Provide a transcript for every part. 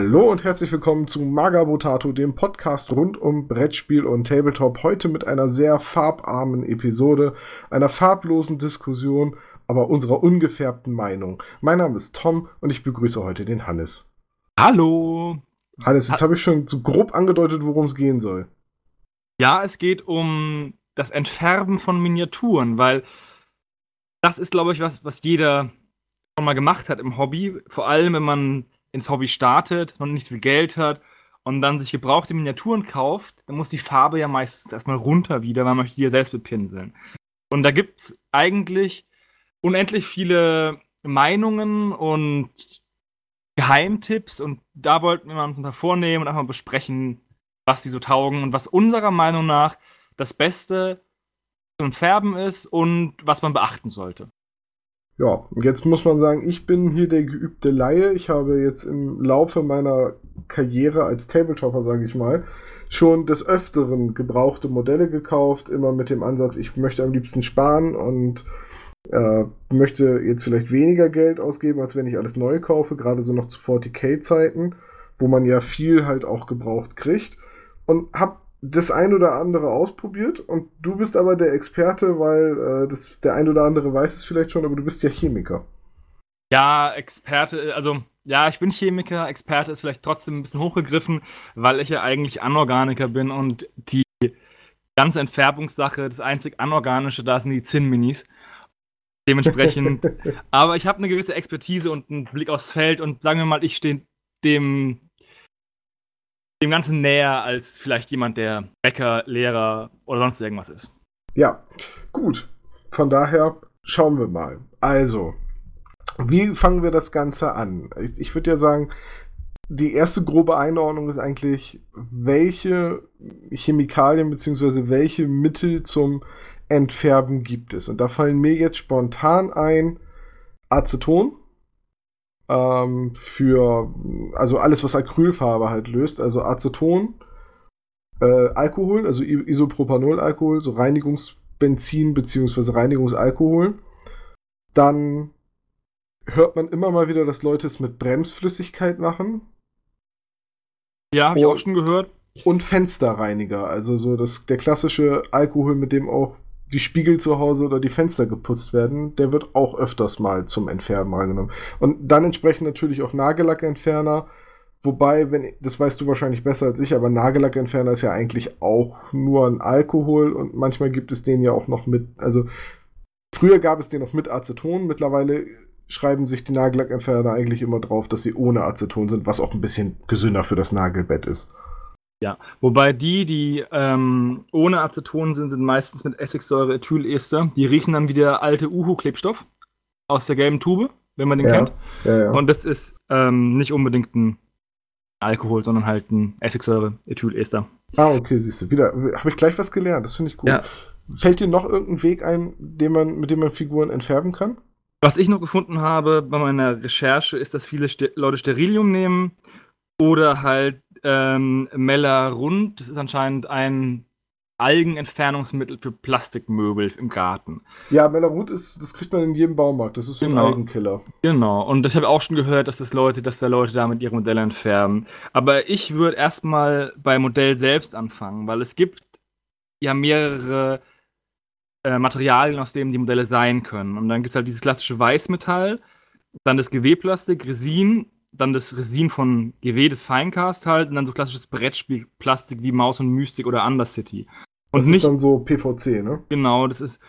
Hallo und herzlich willkommen zu Magabotato, dem Podcast rund um Brettspiel und Tabletop. Heute mit einer sehr farbarmen Episode, einer farblosen Diskussion, aber unserer ungefärbten Meinung. Mein Name ist Tom und ich begrüße heute den Hannes. Hallo. Hannes, jetzt ha habe ich schon so grob angedeutet, worum es gehen soll. Ja, es geht um das Entfärben von Miniaturen, weil das ist, glaube ich, was, was jeder schon mal gemacht hat im Hobby. Vor allem, wenn man ins Hobby startet, noch nicht so viel Geld hat und dann sich gebrauchte Miniaturen kauft, dann muss die Farbe ja meistens erstmal runter wieder, weil man möchte die ja selbst bepinseln. Und da gibt es eigentlich unendlich viele Meinungen und Geheimtipps und da wollten wir uns mal vornehmen und einfach mal besprechen, was die so taugen und was unserer Meinung nach das Beste zum Färben ist und was man beachten sollte. Ja, jetzt muss man sagen, ich bin hier der geübte Laie. Ich habe jetzt im Laufe meiner Karriere als Tabletopper, sage ich mal, schon des Öfteren gebrauchte Modelle gekauft, immer mit dem Ansatz, ich möchte am liebsten sparen und äh, möchte jetzt vielleicht weniger Geld ausgeben, als wenn ich alles neu kaufe, gerade so noch zu 40k-Zeiten, wo man ja viel halt auch gebraucht kriegt. Und habe das ein oder andere ausprobiert und du bist aber der Experte, weil äh, das, der ein oder andere weiß es vielleicht schon, aber du bist ja Chemiker. Ja, Experte, also ja, ich bin Chemiker, Experte ist vielleicht trotzdem ein bisschen hochgegriffen, weil ich ja eigentlich Anorganiker bin und die ganze Entfärbungssache, das einzig Anorganische da sind die Zinnminis. Dementsprechend, aber ich habe eine gewisse Expertise und einen Blick aufs Feld und sagen wir mal, ich stehe dem dem Ganzen näher als vielleicht jemand, der Bäcker, Lehrer oder sonst irgendwas ist. Ja, gut. Von daher schauen wir mal. Also, wie fangen wir das Ganze an? Ich, ich würde ja sagen, die erste grobe Einordnung ist eigentlich, welche Chemikalien bzw. welche Mittel zum Entfärben gibt es. Und da fallen mir jetzt spontan ein Aceton, ähm, für, also alles, was Acrylfarbe halt löst, also Aceton, äh, Alkohol, also Isopropanol-Alkohol, so Reinigungsbenzin bzw. Reinigungsalkohol. Dann hört man immer mal wieder, dass Leute es mit Bremsflüssigkeit machen. Ja, habe ich auch schon gehört. Und Fensterreiniger, also so das, der klassische Alkohol, mit dem auch die Spiegel zu Hause oder die Fenster geputzt werden, der wird auch öfters mal zum Entfernen angenommen. Und dann entsprechend natürlich auch Nagellackentferner. Wobei, wenn, das weißt du wahrscheinlich besser als ich, aber Nagellackentferner ist ja eigentlich auch nur ein Alkohol und manchmal gibt es den ja auch noch mit, also früher gab es den noch mit Aceton, mittlerweile schreiben sich die Nagellackentferner eigentlich immer drauf, dass sie ohne Aceton sind, was auch ein bisschen gesünder für das Nagelbett ist. Ja, wobei die, die ähm, ohne Aceton sind, sind meistens mit Essigsäure Ethylester. Die riechen dann wie der alte Uhu-Klebstoff aus der gelben Tube, wenn man den ja, kennt. Ja, ja. Und das ist ähm, nicht unbedingt ein Alkohol, sondern halt ein Essigsäure Ethylester. Ah, okay, siehst du. Wieder habe ich gleich was gelernt. Das finde ich gut. Fällt dir noch irgendein Weg ein, den man, mit dem man Figuren entfärben kann? Was ich noch gefunden habe bei meiner Recherche, ist, dass viele St Leute Sterilium nehmen oder halt ähm, Melarund. Das ist anscheinend ein Algenentfernungsmittel für Plastikmöbel im Garten. Ja, Melarund ist, das kriegt man in jedem Baumarkt. Das ist so genau. ein Algenkiller. Genau. Und ich habe auch schon gehört, dass das Leute, dass da Leute damit ihre Modelle entfärben. Aber ich würde erstmal beim Modell selbst anfangen, weil es gibt ja mehrere äh, Materialien, aus denen die Modelle sein können. Und dann gibt es halt dieses klassische Weißmetall, dann das Gewebplastik, Resin dann das Resin von GW, das Finecast halt, und dann so klassisches Brettspielplastik wie Maus und Mystic oder Undercity. Und das nicht, ist dann so PVC, ne? Genau, das ist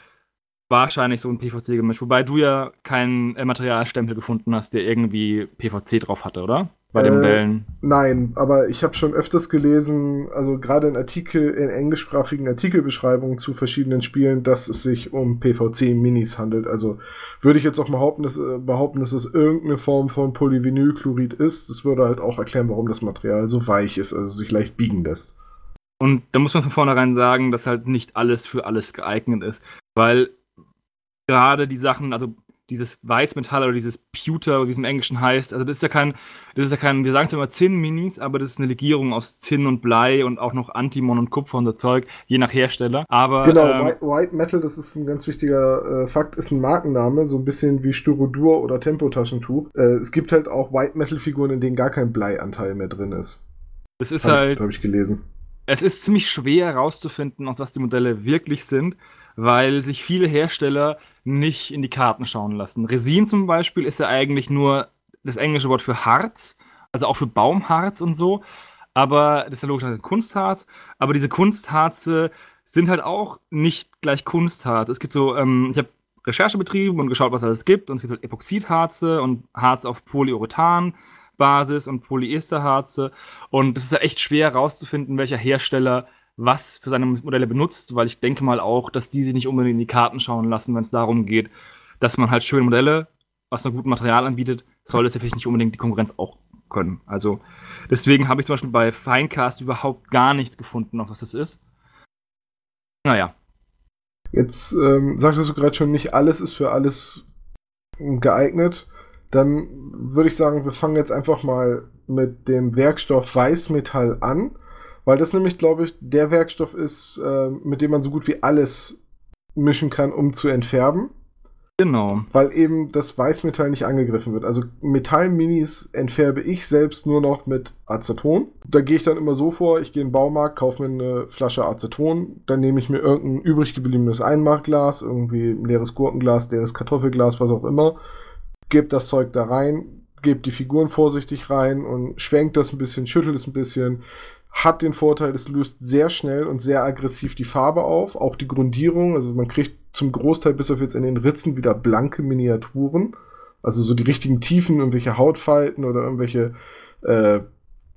wahrscheinlich so ein PVC-Gemisch. Wobei du ja keinen äh, Materialstempel gefunden hast, der irgendwie PVC drauf hatte, oder? Bei den äh, Modellen. Nein, aber ich habe schon öfters gelesen, also gerade in Artikel, in englischsprachigen Artikelbeschreibungen zu verschiedenen Spielen, dass es sich um PVC-Minis handelt. Also würde ich jetzt auch behaupten, dass, äh, behaupten, dass es irgendeine Form von Polyvinylchlorid ist. Das würde halt auch erklären, warum das Material so weich ist, also sich leicht biegen lässt. Und da muss man von vornherein sagen, dass halt nicht alles für alles geeignet ist. Weil gerade die Sachen, also dieses Weißmetall oder dieses Pewter, wie es im Englischen heißt. Also das ist ja kein, das ist ja kein, wir sagen es immer Zinn-Minis, aber das ist eine Legierung aus Zinn und Blei und auch noch Antimon und Kupfer und so Zeug, je nach Hersteller. Aber genau, ähm, White, White, Metal, das ist ein ganz wichtiger äh, Fakt, ist ein Markenname, so ein bisschen wie Styrodur oder Tempotaschentuch. Äh, es gibt halt auch White Metal-Figuren, in denen gar kein Bleianteil mehr drin ist. Das ist hab halt. Habe ich gelesen. Es ist ziemlich schwer herauszufinden, aus was die Modelle wirklich sind weil sich viele Hersteller nicht in die Karten schauen lassen. Resin zum Beispiel ist ja eigentlich nur das englische Wort für Harz, also auch für Baumharz und so. Aber das ist ja logisch Kunstharz. Aber diese Kunstharze sind halt auch nicht gleich Kunstharz. Es gibt so, ähm, ich habe Recherche betrieben und geschaut, was alles gibt. Und es gibt halt Epoxidharze und Harz auf Polyurethan-Basis und Polyesterharze. Und es ist ja echt schwer herauszufinden, welcher Hersteller was für seine Modelle benutzt, weil ich denke mal auch, dass die sich nicht unbedingt in die Karten schauen lassen, wenn es darum geht, dass man halt schöne Modelle aus einem guten Material anbietet, soll das ja vielleicht nicht unbedingt die Konkurrenz auch können. Also deswegen habe ich zum Beispiel bei Finecast überhaupt gar nichts gefunden, auf was das ist. Naja. Jetzt ähm, sagtest du gerade schon, nicht alles ist für alles geeignet. Dann würde ich sagen, wir fangen jetzt einfach mal mit dem Werkstoff Weißmetall an. Weil das nämlich, glaube ich, der Werkstoff ist, äh, mit dem man so gut wie alles mischen kann, um zu entfärben. Genau. Weil eben das Weißmetall nicht angegriffen wird. Also Metallminis entfärbe ich selbst nur noch mit Aceton. Da gehe ich dann immer so vor, ich gehe in den Baumarkt, kaufe mir eine Flasche Aceton, dann nehme ich mir irgendein übrig gebliebenes Einmachglas, irgendwie ein leeres Gurkenglas, leeres Kartoffelglas, was auch immer, gebe das Zeug da rein, gebe die Figuren vorsichtig rein und schwenkt das ein bisschen, schüttelt es ein bisschen, hat den Vorteil, es löst sehr schnell und sehr aggressiv die Farbe auf, auch die Grundierung. Also man kriegt zum Großteil bis auf jetzt in den Ritzen wieder blanke Miniaturen. Also so die richtigen Tiefen, irgendwelche Hautfalten oder irgendwelche äh,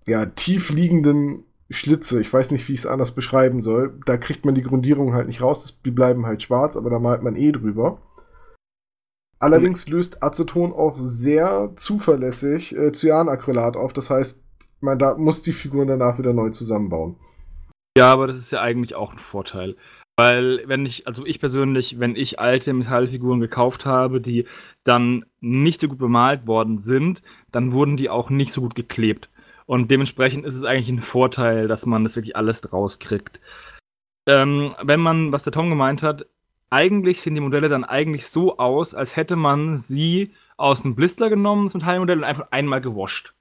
ja, tief liegenden Schlitze. Ich weiß nicht, wie ich es anders beschreiben soll. Da kriegt man die Grundierung halt nicht raus. Die bleiben halt schwarz, aber da malt man eh drüber. Allerdings löst Aceton auch sehr zuverlässig äh, Cyanacrylat auf. Das heißt, man da muss die Figuren danach wieder neu zusammenbauen. Ja, aber das ist ja eigentlich auch ein Vorteil. Weil, wenn ich, also ich persönlich, wenn ich alte Metallfiguren gekauft habe, die dann nicht so gut bemalt worden sind, dann wurden die auch nicht so gut geklebt. Und dementsprechend ist es eigentlich ein Vorteil, dass man das wirklich alles draus kriegt. Ähm, wenn man, was der Tom gemeint hat, eigentlich sehen die Modelle dann eigentlich so aus, als hätte man sie aus dem Blister genommen, das Metallmodell, und einfach einmal gewascht.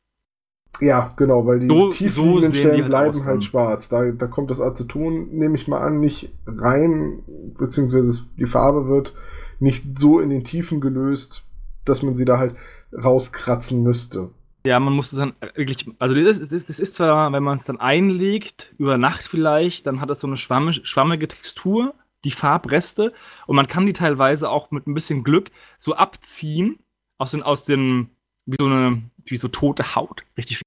Ja, genau, weil die so, tiefliegenden so Stellen halt bleiben halt schwarz. Da, da kommt das Aceton, nehme ich mal an, nicht rein, beziehungsweise die Farbe wird nicht so in den Tiefen gelöst, dass man sie da halt rauskratzen müsste. Ja, man muss es dann wirklich, also das ist, das ist zwar, wenn man es dann einlegt, über Nacht vielleicht, dann hat das so eine schwamme, schwammige Textur, die Farbreste, und man kann die teilweise auch mit ein bisschen Glück so abziehen aus den, aus den, wie so eine, wie so tote Haut, richtig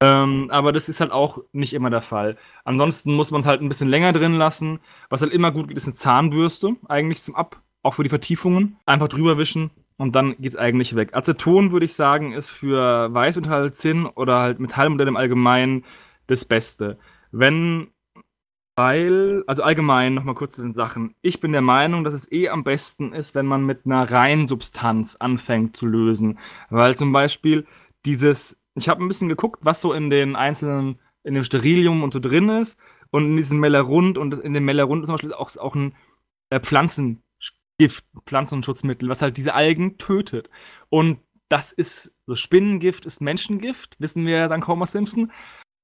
ähm, aber das ist halt auch nicht immer der Fall. Ansonsten muss man es halt ein bisschen länger drin lassen. Was halt immer gut geht, ist eine Zahnbürste, eigentlich zum Ab, auch für die Vertiefungen. Einfach drüber wischen und dann geht es eigentlich weg. Aceton, würde ich sagen, ist für Weißmetall, Zinn oder halt Metallmodelle im Allgemeinen das Beste. Wenn, weil, also allgemein nochmal kurz zu den Sachen. Ich bin der Meinung, dass es eh am besten ist, wenn man mit einer reinen Substanz anfängt zu lösen. Weil zum Beispiel dieses ich habe ein bisschen geguckt, was so in den einzelnen, in dem Sterilium und so drin ist. Und in diesem Mellerund und in dem Mellerund zum Beispiel auch, auch ein äh, Pflanzengift, Pflanzenschutzmittel, was halt diese Algen tötet. Und das ist, so Spinnengift ist Menschengift, wissen wir ja kaum aus Simpson.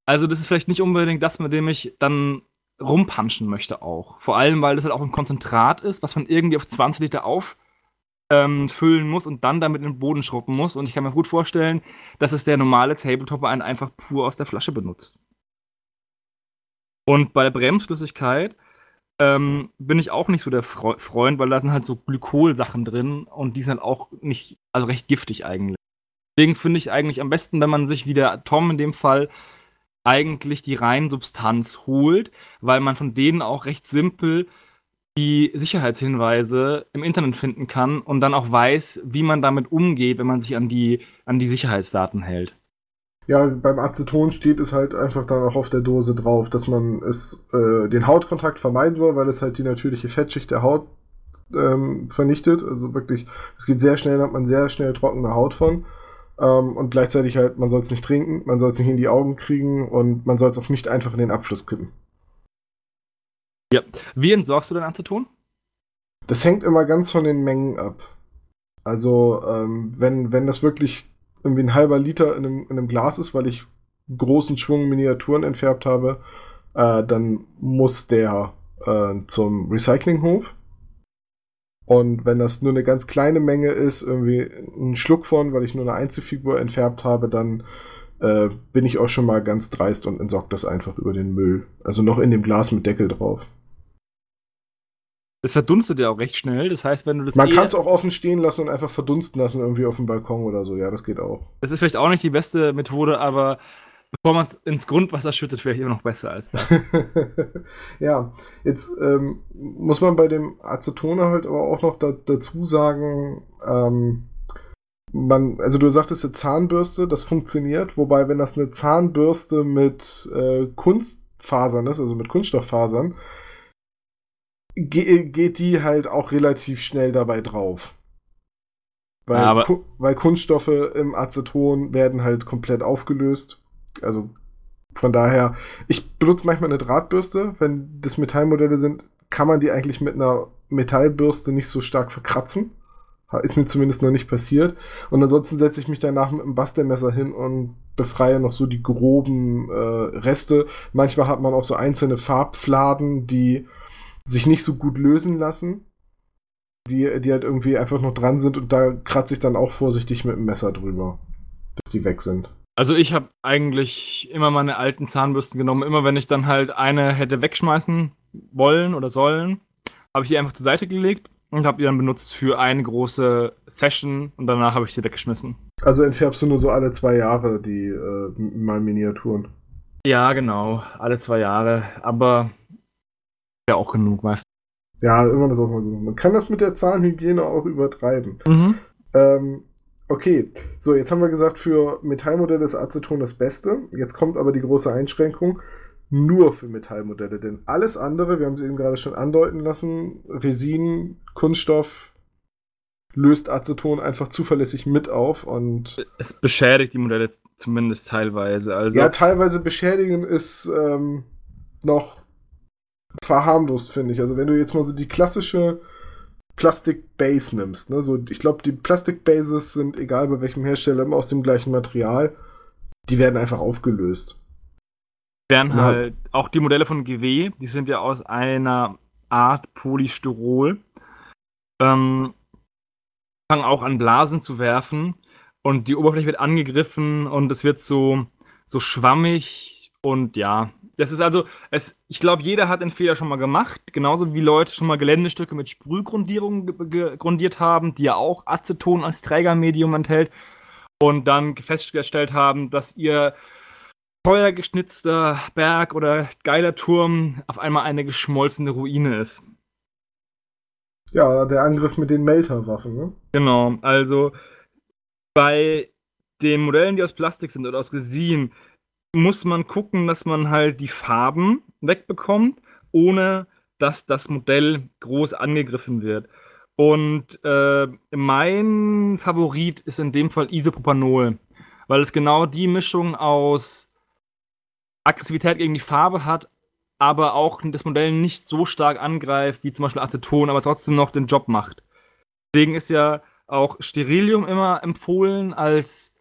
Also, das ist vielleicht nicht unbedingt das, mit dem ich dann rumpanschen möchte auch. Vor allem, weil das halt auch ein Konzentrat ist, was man irgendwie auf 20 Liter auf ähm, muss und dann damit in den Boden schruppen muss. Und ich kann mir gut vorstellen, dass es der normale Tabletopper einen einfach pur aus der Flasche benutzt. Und bei der Bremsflüssigkeit ähm, bin ich auch nicht so der Fre Freund, weil da sind halt so Glykolsachen drin und die sind halt auch nicht, also recht giftig eigentlich. Deswegen finde ich eigentlich am besten, wenn man sich wie der Tom in dem Fall eigentlich die reinen Substanz holt, weil man von denen auch recht simpel die Sicherheitshinweise im Internet finden kann und dann auch weiß, wie man damit umgeht, wenn man sich an die, an die Sicherheitsdaten hält. Ja, beim Aceton steht es halt einfach dann auch auf der Dose drauf, dass man es äh, den Hautkontakt vermeiden soll, weil es halt die natürliche Fettschicht der Haut ähm, vernichtet. Also wirklich, es geht sehr schnell, da hat man sehr schnell trockene Haut von. Ähm, und gleichzeitig halt, man soll es nicht trinken, man soll es nicht in die Augen kriegen und man soll es auch nicht einfach in den Abfluss kippen. Ja. Wie entsorgst du dein Aceton? Das hängt immer ganz von den Mengen ab. Also, ähm, wenn, wenn das wirklich irgendwie ein halber Liter in einem, in einem Glas ist, weil ich großen Schwung Miniaturen entfärbt habe, äh, dann muss der äh, zum Recyclinghof. Und wenn das nur eine ganz kleine Menge ist, irgendwie ein Schluck von, weil ich nur eine Einzelfigur entfärbt habe, dann äh, bin ich auch schon mal ganz dreist und entsorge das einfach über den Müll. Also noch in dem Glas mit Deckel drauf. Das verdunstet ja auch recht schnell. Das heißt, wenn du das. Man kann es auch offen stehen lassen und einfach verdunsten lassen, irgendwie auf dem Balkon oder so. Ja, das geht auch. Das ist vielleicht auch nicht die beste Methode, aber bevor man es ins Grundwasser schüttet, vielleicht immer noch besser als das. ja, jetzt ähm, muss man bei dem Aceton halt aber auch noch da, dazu sagen, ähm, man, also du sagtest ja Zahnbürste, das funktioniert, wobei, wenn das eine Zahnbürste mit äh, Kunstfasern ist, also mit Kunststofffasern, ge geht die halt auch relativ schnell dabei drauf. Weil, Ja, weil Kunststoffe im Aceton werden halt komplett aufgelöst. Also von daher, ich benutze manchmal eine Drahtbürste. Wenn das Metallmodelle sind, kann man die eigentlich mit einer Metallbürste nicht so stark verkratzen. Ist mir zumindest noch nicht passiert. Und ansonsten setze ich mich danach mit einem Bastelmesser hin und befreie noch so die groben äh, Reste. Manchmal hat man auch so einzelne Farbfladen, die sich nicht so gut lösen lassen. Die, die halt irgendwie einfach noch dran sind und da kratze ich dann auch vorsichtig mit dem Messer drüber, bis die weg sind. Also ich habe eigentlich immer meine alten Zahnbürsten genommen. Immer wenn ich dann halt eine hätte wegschmeißen wollen oder sollen, habe ich die einfach zur Seite gelegt und habe die dann benutzt für eine große Session und danach habe ich sie weggeschmissen. Also entfärbst du nur so alle zwei Jahre die äh, mal Miniaturen. Ja, genau. Alle zwei Jahre. Aber ja auch genug, weißt Ja, irgendwann ist auch mal gut. Man kann das mit der Zahnhygiene auch übertreiben. du. Mhm. Ähm, okay, so jetzt haben wir gesagt, für Metallmodelle ist Aceton das Beste. Jetzt kommt aber die große Einschränkung. Nur für Metallmodelle, denn alles andere, wir haben es eben gerade schon andeuten lassen, Resin, Kunststoff, löst Aceton einfach zuverlässig mit auf und Es beschädigt die Modelle zumindest teilweise. Also ja, teilweise beschädigen ist ähm, noch verharmlost, finde ich. Also wenn du jetzt mal so die klassische Plastik-Base nimmst, ne, so, ich glaube, die Plastik-Bases sind, egal bei welchem Hersteller, immer aus dem gleichen Material, die werden einfach aufgelöst. werden Ja. halt auch die Modelle von GW, die sind ja aus einer Art Polystyrol, ähm, fangen auch an Blasen zu werfen und die Oberfläche wird angegriffen und es wird so, so schwammig und ja, das ist also, es, ich glaube, jeder hat den Fehler schon mal gemacht, genauso wie Leute schon mal Geländestücke mit Sprühgrundierung grundiert haben, die ja auch Aceton als Trägermedium enthält und dann festgestellt haben, dass ihr feuergeschnitzter Berg oder geiler Turm auf einmal eine geschmolzene Ruine ist. Ja, der Angriff mit den Melterwaffen, ne? Genau, also bei den Modellen, die aus Plastik sind oder aus Resin, muss man gucken, dass man halt die Farben wegbekommt, ohne dass das Modell groß angegriffen wird. Und äh, mein Favorit ist in dem Fall Isopropanol, weil es genau die Mischung aus Aggressivität gegen die Farbe hat, aber auch das Modell nicht so stark angreift wie zum Beispiel Aceton, aber trotzdem noch den Job macht. Deswegen ist ja auch Sterilium immer empfohlen als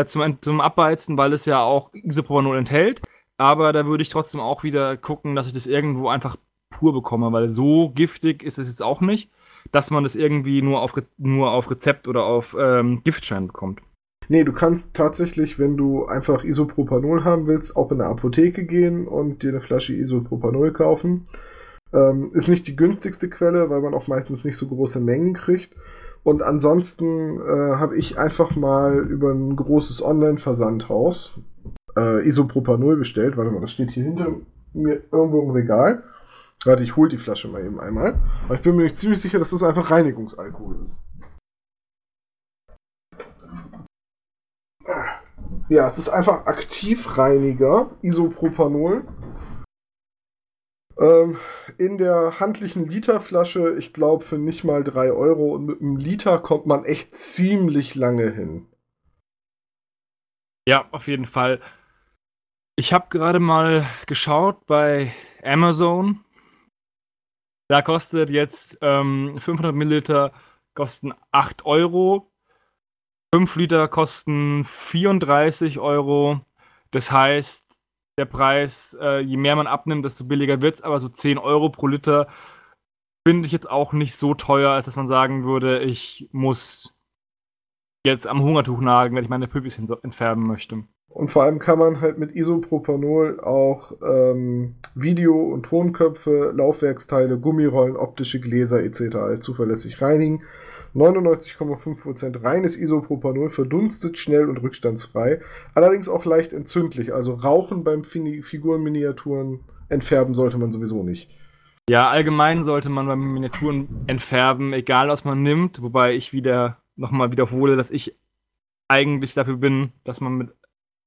äh, zum, zum Abbeizen, weil es ja auch Isopropanol enthält. Aber da würde ich trotzdem auch wieder gucken, dass ich das irgendwo einfach pur bekomme, weil so giftig ist es jetzt auch nicht, dass man das irgendwie nur auf, nur auf Rezept oder auf ähm, Giftschein bekommt. Nee, du kannst tatsächlich, wenn du einfach Isopropanol haben willst, auch in eine Apotheke gehen und dir eine Flasche Isopropanol kaufen. Ähm, ist nicht die günstigste Quelle, weil man auch meistens nicht so große Mengen kriegt. Und ansonsten äh, habe ich einfach mal über ein großes Online-Versandhaus äh, Isopropanol bestellt. Warte mal, das steht hier hinter mir irgendwo im Regal. Warte, ich hole die Flasche mal eben einmal. Aber ich bin mir nicht ziemlich sicher, dass das einfach Reinigungsalkohol ist. Ja, es ist einfach Aktivreiniger, Isopropanol. Ähm, in der handlichen Literflasche, ich glaube, für nicht mal 3 Euro. Und mit einem Liter kommt man echt ziemlich lange hin. Ja, auf jeden Fall. Ich habe gerade mal geschaut bei Amazon. Da kostet jetzt ähm, 500 Milliliter kosten 8 Euro. 5 Liter kosten 34 Euro. Das heißt, der Preis, äh, je mehr man abnimmt, desto billiger wird es, aber so 10 Euro pro Liter finde ich jetzt auch nicht so teuer, als dass man sagen würde, ich muss jetzt am Hungertuch nagen, wenn ich meine Püppchen entfärben möchte. Und vor allem kann man halt mit Isopropanol auch ähm, Video- und Tonköpfe, Laufwerksteile, Gummirollen, optische Gläser etc. zuverlässig reinigen. 99,5% reines Isopropanol, verdunstet, schnell und rückstandsfrei. Allerdings auch leicht entzündlich. Also Rauchen beim Figurenminiaturen entfärben sollte man sowieso nicht. Ja, allgemein sollte man beim Miniaturen entfärben, egal was man nimmt. Wobei ich wieder nochmal wiederhole, dass ich eigentlich dafür bin, dass man mit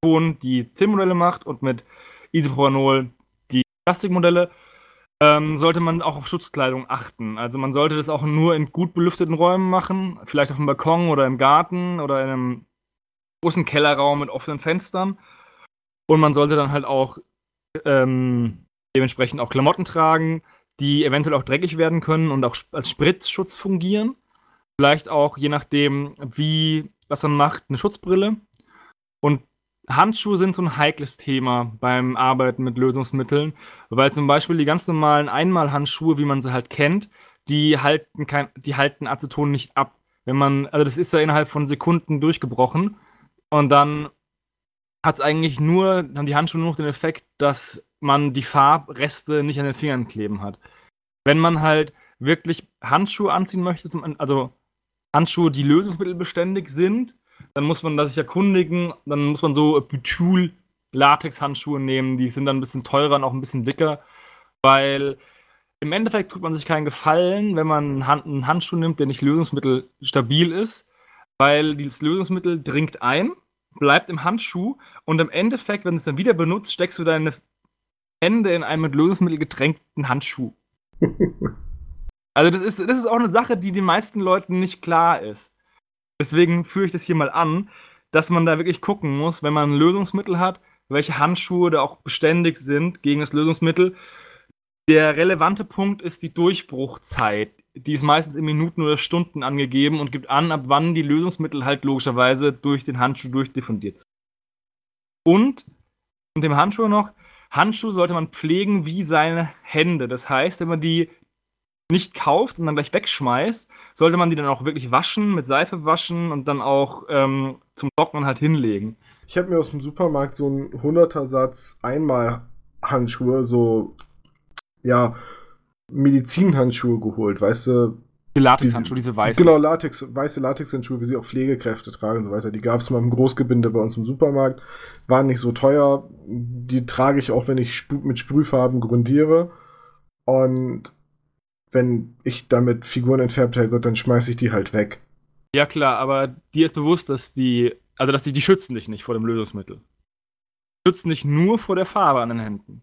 Ton die Zinnmodelle macht und mit Isopropanol die Plastikmodelle ähm, sollte man auch auf Schutzkleidung achten. Also man sollte das auch nur in gut belüfteten Räumen machen, vielleicht auf dem Balkon oder im Garten oder in einem großen Kellerraum mit offenen Fenstern. Und man sollte dann halt auch ähm, dementsprechend auch Klamotten tragen, die eventuell auch dreckig werden können und auch als Spritzschutz fungieren. Vielleicht auch, je nachdem, wie was man macht, eine Schutzbrille. Und Handschuhe sind so ein heikles Thema beim Arbeiten mit Lösungsmitteln, weil zum Beispiel die ganz normalen Einmalhandschuhe, wie man sie halt kennt, die halten, kein, die halten Aceton nicht ab. Wenn man, also das ist ja innerhalb von Sekunden durchgebrochen und dann hat es eigentlich nur, haben die Handschuhe nur noch den Effekt, dass man die Farbreste nicht an den Fingern kleben hat. Wenn man halt wirklich Handschuhe anziehen möchte, also Handschuhe, die lösungsmittelbeständig sind, dann muss man das sich erkundigen, dann muss man so Butyl Latex-Handschuhe nehmen, die sind dann ein bisschen teurer und auch ein bisschen dicker, weil im Endeffekt tut man sich keinen Gefallen, wenn man einen Handschuh nimmt, der nicht lösungsmittelstabil ist, weil dieses Lösungsmittel dringt ein, bleibt im Handschuh und im Endeffekt, wenn du es dann wieder benutzt, steckst du deine Hände in einen mit Lösungsmittel getränkten Handschuh. also das ist, das ist auch eine Sache, die den meisten Leuten nicht klar ist. Deswegen führe ich das hier mal an, dass man da wirklich gucken muss, wenn man ein Lösungsmittel hat, welche Handschuhe da auch beständig sind gegen das Lösungsmittel. Der relevante Punkt ist die Durchbruchzeit. Die ist meistens in Minuten oder Stunden angegeben und gibt an, ab wann die Lösungsmittel halt logischerweise durch den Handschuh durchdiffundiert sind. Und, und dem Handschuh noch, Handschuhe sollte man pflegen wie seine Hände. Das heißt, wenn man die nicht kauft und dann gleich wegschmeißt, sollte man die dann auch wirklich waschen, mit Seife waschen und dann auch ähm, zum Trocknen halt hinlegen. Ich habe mir aus dem Supermarkt so einen 100er Satz einmal Handschuhe, so ja, Medizinhandschuhe geholt, weißt du? Die Latexhandschuhe, diese weißen. Genau, Latex, weiße Latexhandschuhe, wie sie auch Pflegekräfte tragen und so weiter. Die gab es mal im Großgebinde bei uns im Supermarkt. Waren nicht so teuer. Die trage ich auch, wenn ich mit Sprühfarben grundiere. Und wenn ich damit Figuren entfärbt habe, dann schmeiße ich die halt weg. Ja, klar, aber dir ist bewusst, dass die, also dass die, die schützen dich nicht vor dem Lösungsmittel. Die schützen dich nur vor der Farbe an den Händen.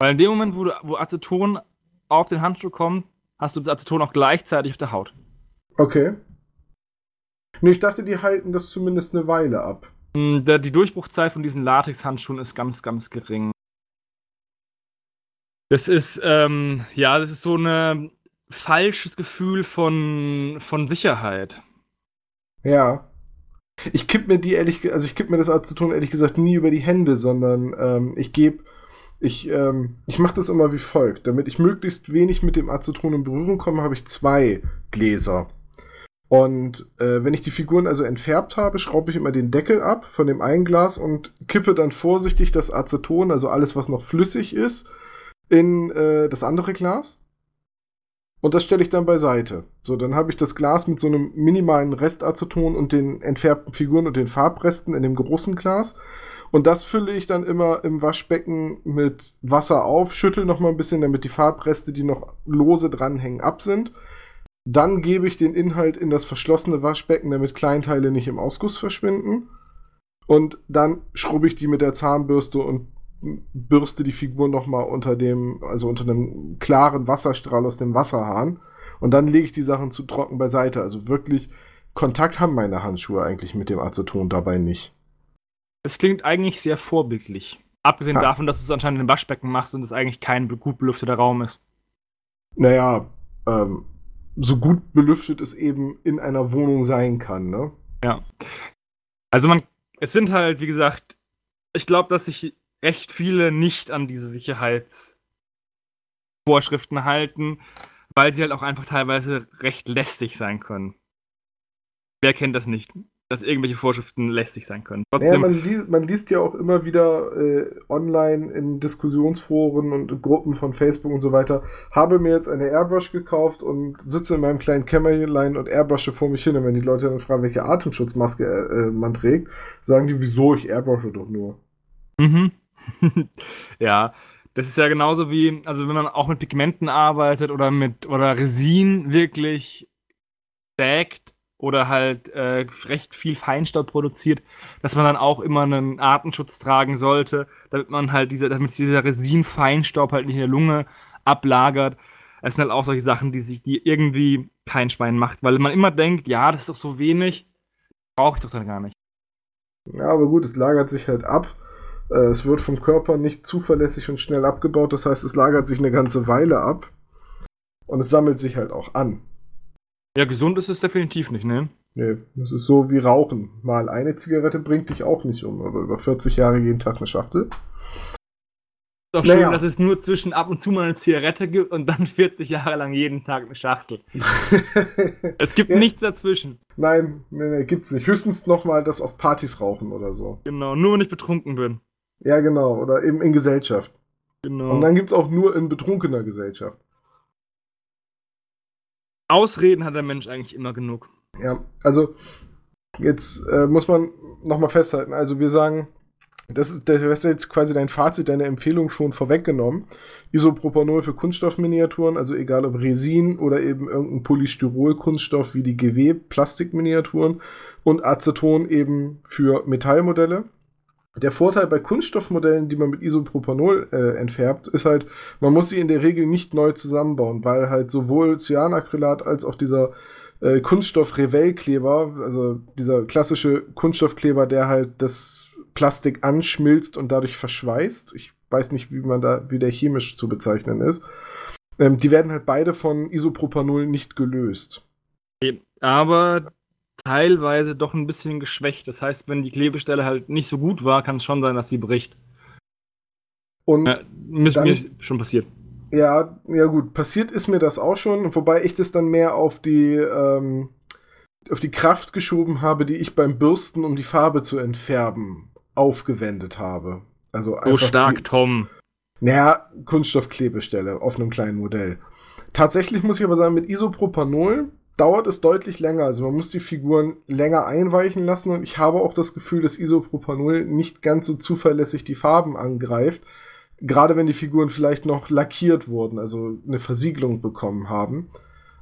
Weil in dem Moment, wo, du, wo Aceton auf den Handschuh kommt, hast du das Aceton auch gleichzeitig auf der Haut. Okay. Nee, ich dachte, die halten das zumindest eine Weile ab. Hm, die Durchbruchzeit von diesen Latex-Handschuhen ist ganz, ganz gering. Das ist, ähm, ja, das ist so ein falsches Gefühl von, von Sicherheit. Ja. Ich kipp mir die ehrlich, also ich kipp mir das Aceton ehrlich gesagt nie über die Hände, sondern ähm, ich gebe, ich, ähm, ich mache das immer wie folgt. Damit ich möglichst wenig mit dem Aceton in Berührung komme, habe ich zwei Gläser. Und äh, wenn ich die Figuren also entfärbt habe, schraube ich immer den Deckel ab von dem einen Glas und kippe dann vorsichtig das Aceton, also alles, was noch flüssig ist, in äh, das andere Glas. Und das stelle ich dann beiseite. So, dann habe ich das Glas mit so einem minimalen Restaceton und den entfärbten Figuren und den Farbresten in dem großen Glas. Und das fülle ich dann immer im Waschbecken mit Wasser auf, schüttel noch mal ein bisschen, damit die Farbreste, die noch lose dranhängen, ab sind. Dann gebe ich den Inhalt in das verschlossene Waschbecken, damit Kleinteile nicht im Ausguss verschwinden. Und dann schrubbe ich die mit der Zahnbürste und bürste die Figur nochmal unter dem, also unter einem klaren Wasserstrahl aus dem Wasserhahn. Und dann lege ich die Sachen zu trocken beiseite. Also wirklich Kontakt haben meine Handschuhe eigentlich mit dem Aceton dabei nicht. Es klingt eigentlich sehr vorbildlich. Abgesehen ha. davon, dass du es anscheinend im Waschbecken machst und es eigentlich kein gut belüfteter Raum ist. Naja, ähm, so gut belüftet es eben in einer Wohnung sein kann, ne? Ja. Also man, es sind halt, wie gesagt, ich glaube, dass sich recht viele nicht an diese Sicherheitsvorschriften halten, weil sie halt auch einfach teilweise recht lästig sein können. Wer kennt das nicht? dass irgendwelche Vorschriften lästig sein können. Trotzdem, naja, man, liest, man, liest, ja auch immer wieder äh, online in Diskussionsforen und Gruppen von Facebook und so weiter, habe mir jetzt eine Airbrush gekauft und sitze in meinem kleinen Kämmerlein und airbrushe vor mich hin. Und wenn die Leute dann fragen, welche Atemschutzmaske äh, man trägt, sagen die, wieso, ich airbrushe doch nur. Mhm. ja, das ist ja genauso wie, also wenn man auch mit Pigmenten arbeitet oder mit, oder Resin wirklich sägt, oder halt äh, recht viel Feinstaub produziert, dass man dann auch immer einen Artenschutz tragen sollte, damit man halt diese, damit dieser Resin-Feinstaub halt nicht in der Lunge ablagert. Es sind halt auch solche Sachen, die sich, die irgendwie kein Schwein macht, weil man immer denkt, ja, das ist doch so wenig, brauche ich doch dann gar nicht. Ja, aber gut, es lagert sich halt ab. Äh, es wird vom Körper nicht zuverlässig und schnell abgebaut, das heißt, es lagert sich eine ganze Weile ab. Und es sammelt sich halt auch an. Ja, gesund ist es definitiv nicht, ne? Nee, das ist so wie Rauchen. Mal eine Zigarette bringt dich auch nicht um, aber über 40 Jahre jeden Tag eine Schachtel. Ist doch schön, naja. dass es nur zwischen ab und zu mal eine Zigarette gibt und dann 40 Jahre lang jeden Tag eine Schachtel. es gibt ja. nichts dazwischen. Nein, nee, nee, gibt's nicht. Höchstens nochmal das auf Partys rauchen oder so. Genau, nur wenn ich betrunken bin. Ja, genau. Oder eben in Gesellschaft. Genau. Und dann gibt's auch nur in betrunkener Gesellschaft. Ausreden hat der Mensch eigentlich immer genug. Ja, also jetzt äh, muss man nochmal festhalten. Also wir sagen, das ist, das ist jetzt quasi dein Fazit, deine Empfehlung schon vorweggenommen. Isopropanol für Kunststoffminiaturen, also egal ob Resin oder eben irgendein Polystyrol-Kunststoff wie die GW-Plastikminiaturen und Aceton eben für Metallmodelle. Der Vorteil bei Kunststoffmodellen, die man mit Isopropanol äh, entfärbt, ist halt, man muss sie in der Regel nicht neu zusammenbauen, weil halt sowohl Cyanacrylat als auch dieser äh, Kunststoff-Revell-Kleber, also dieser klassische Kunststoffkleber, der halt das Plastik anschmilzt und dadurch verschweißt. Ich weiß nicht, wie man da, wie der chemisch zu bezeichnen ist. Ähm, die werden halt beide von Isopropanol nicht gelöst. Aber teilweise doch ein bisschen geschwächt. Das heißt, wenn die Klebestelle halt nicht so gut war, kann es schon sein, dass sie bricht. Und ja, ist mir schon passiert. Ja, ja gut, passiert ist mir das auch schon, wobei ich das dann mehr auf die ähm, auf die Kraft geschoben habe, die ich beim Bürsten, um die Farbe zu entfärben, aufgewendet habe. Also so stark, die, Tom. Naja, Kunststoffklebestelle auf einem kleinen Modell. Tatsächlich muss ich aber sagen, mit Isopropanol dauert es deutlich länger. Also man muss die Figuren länger einweichen lassen und ich habe auch das Gefühl, dass Isopropanol nicht ganz so zuverlässig die Farben angreift. Gerade wenn die Figuren vielleicht noch lackiert wurden, also eine Versiegelung bekommen haben.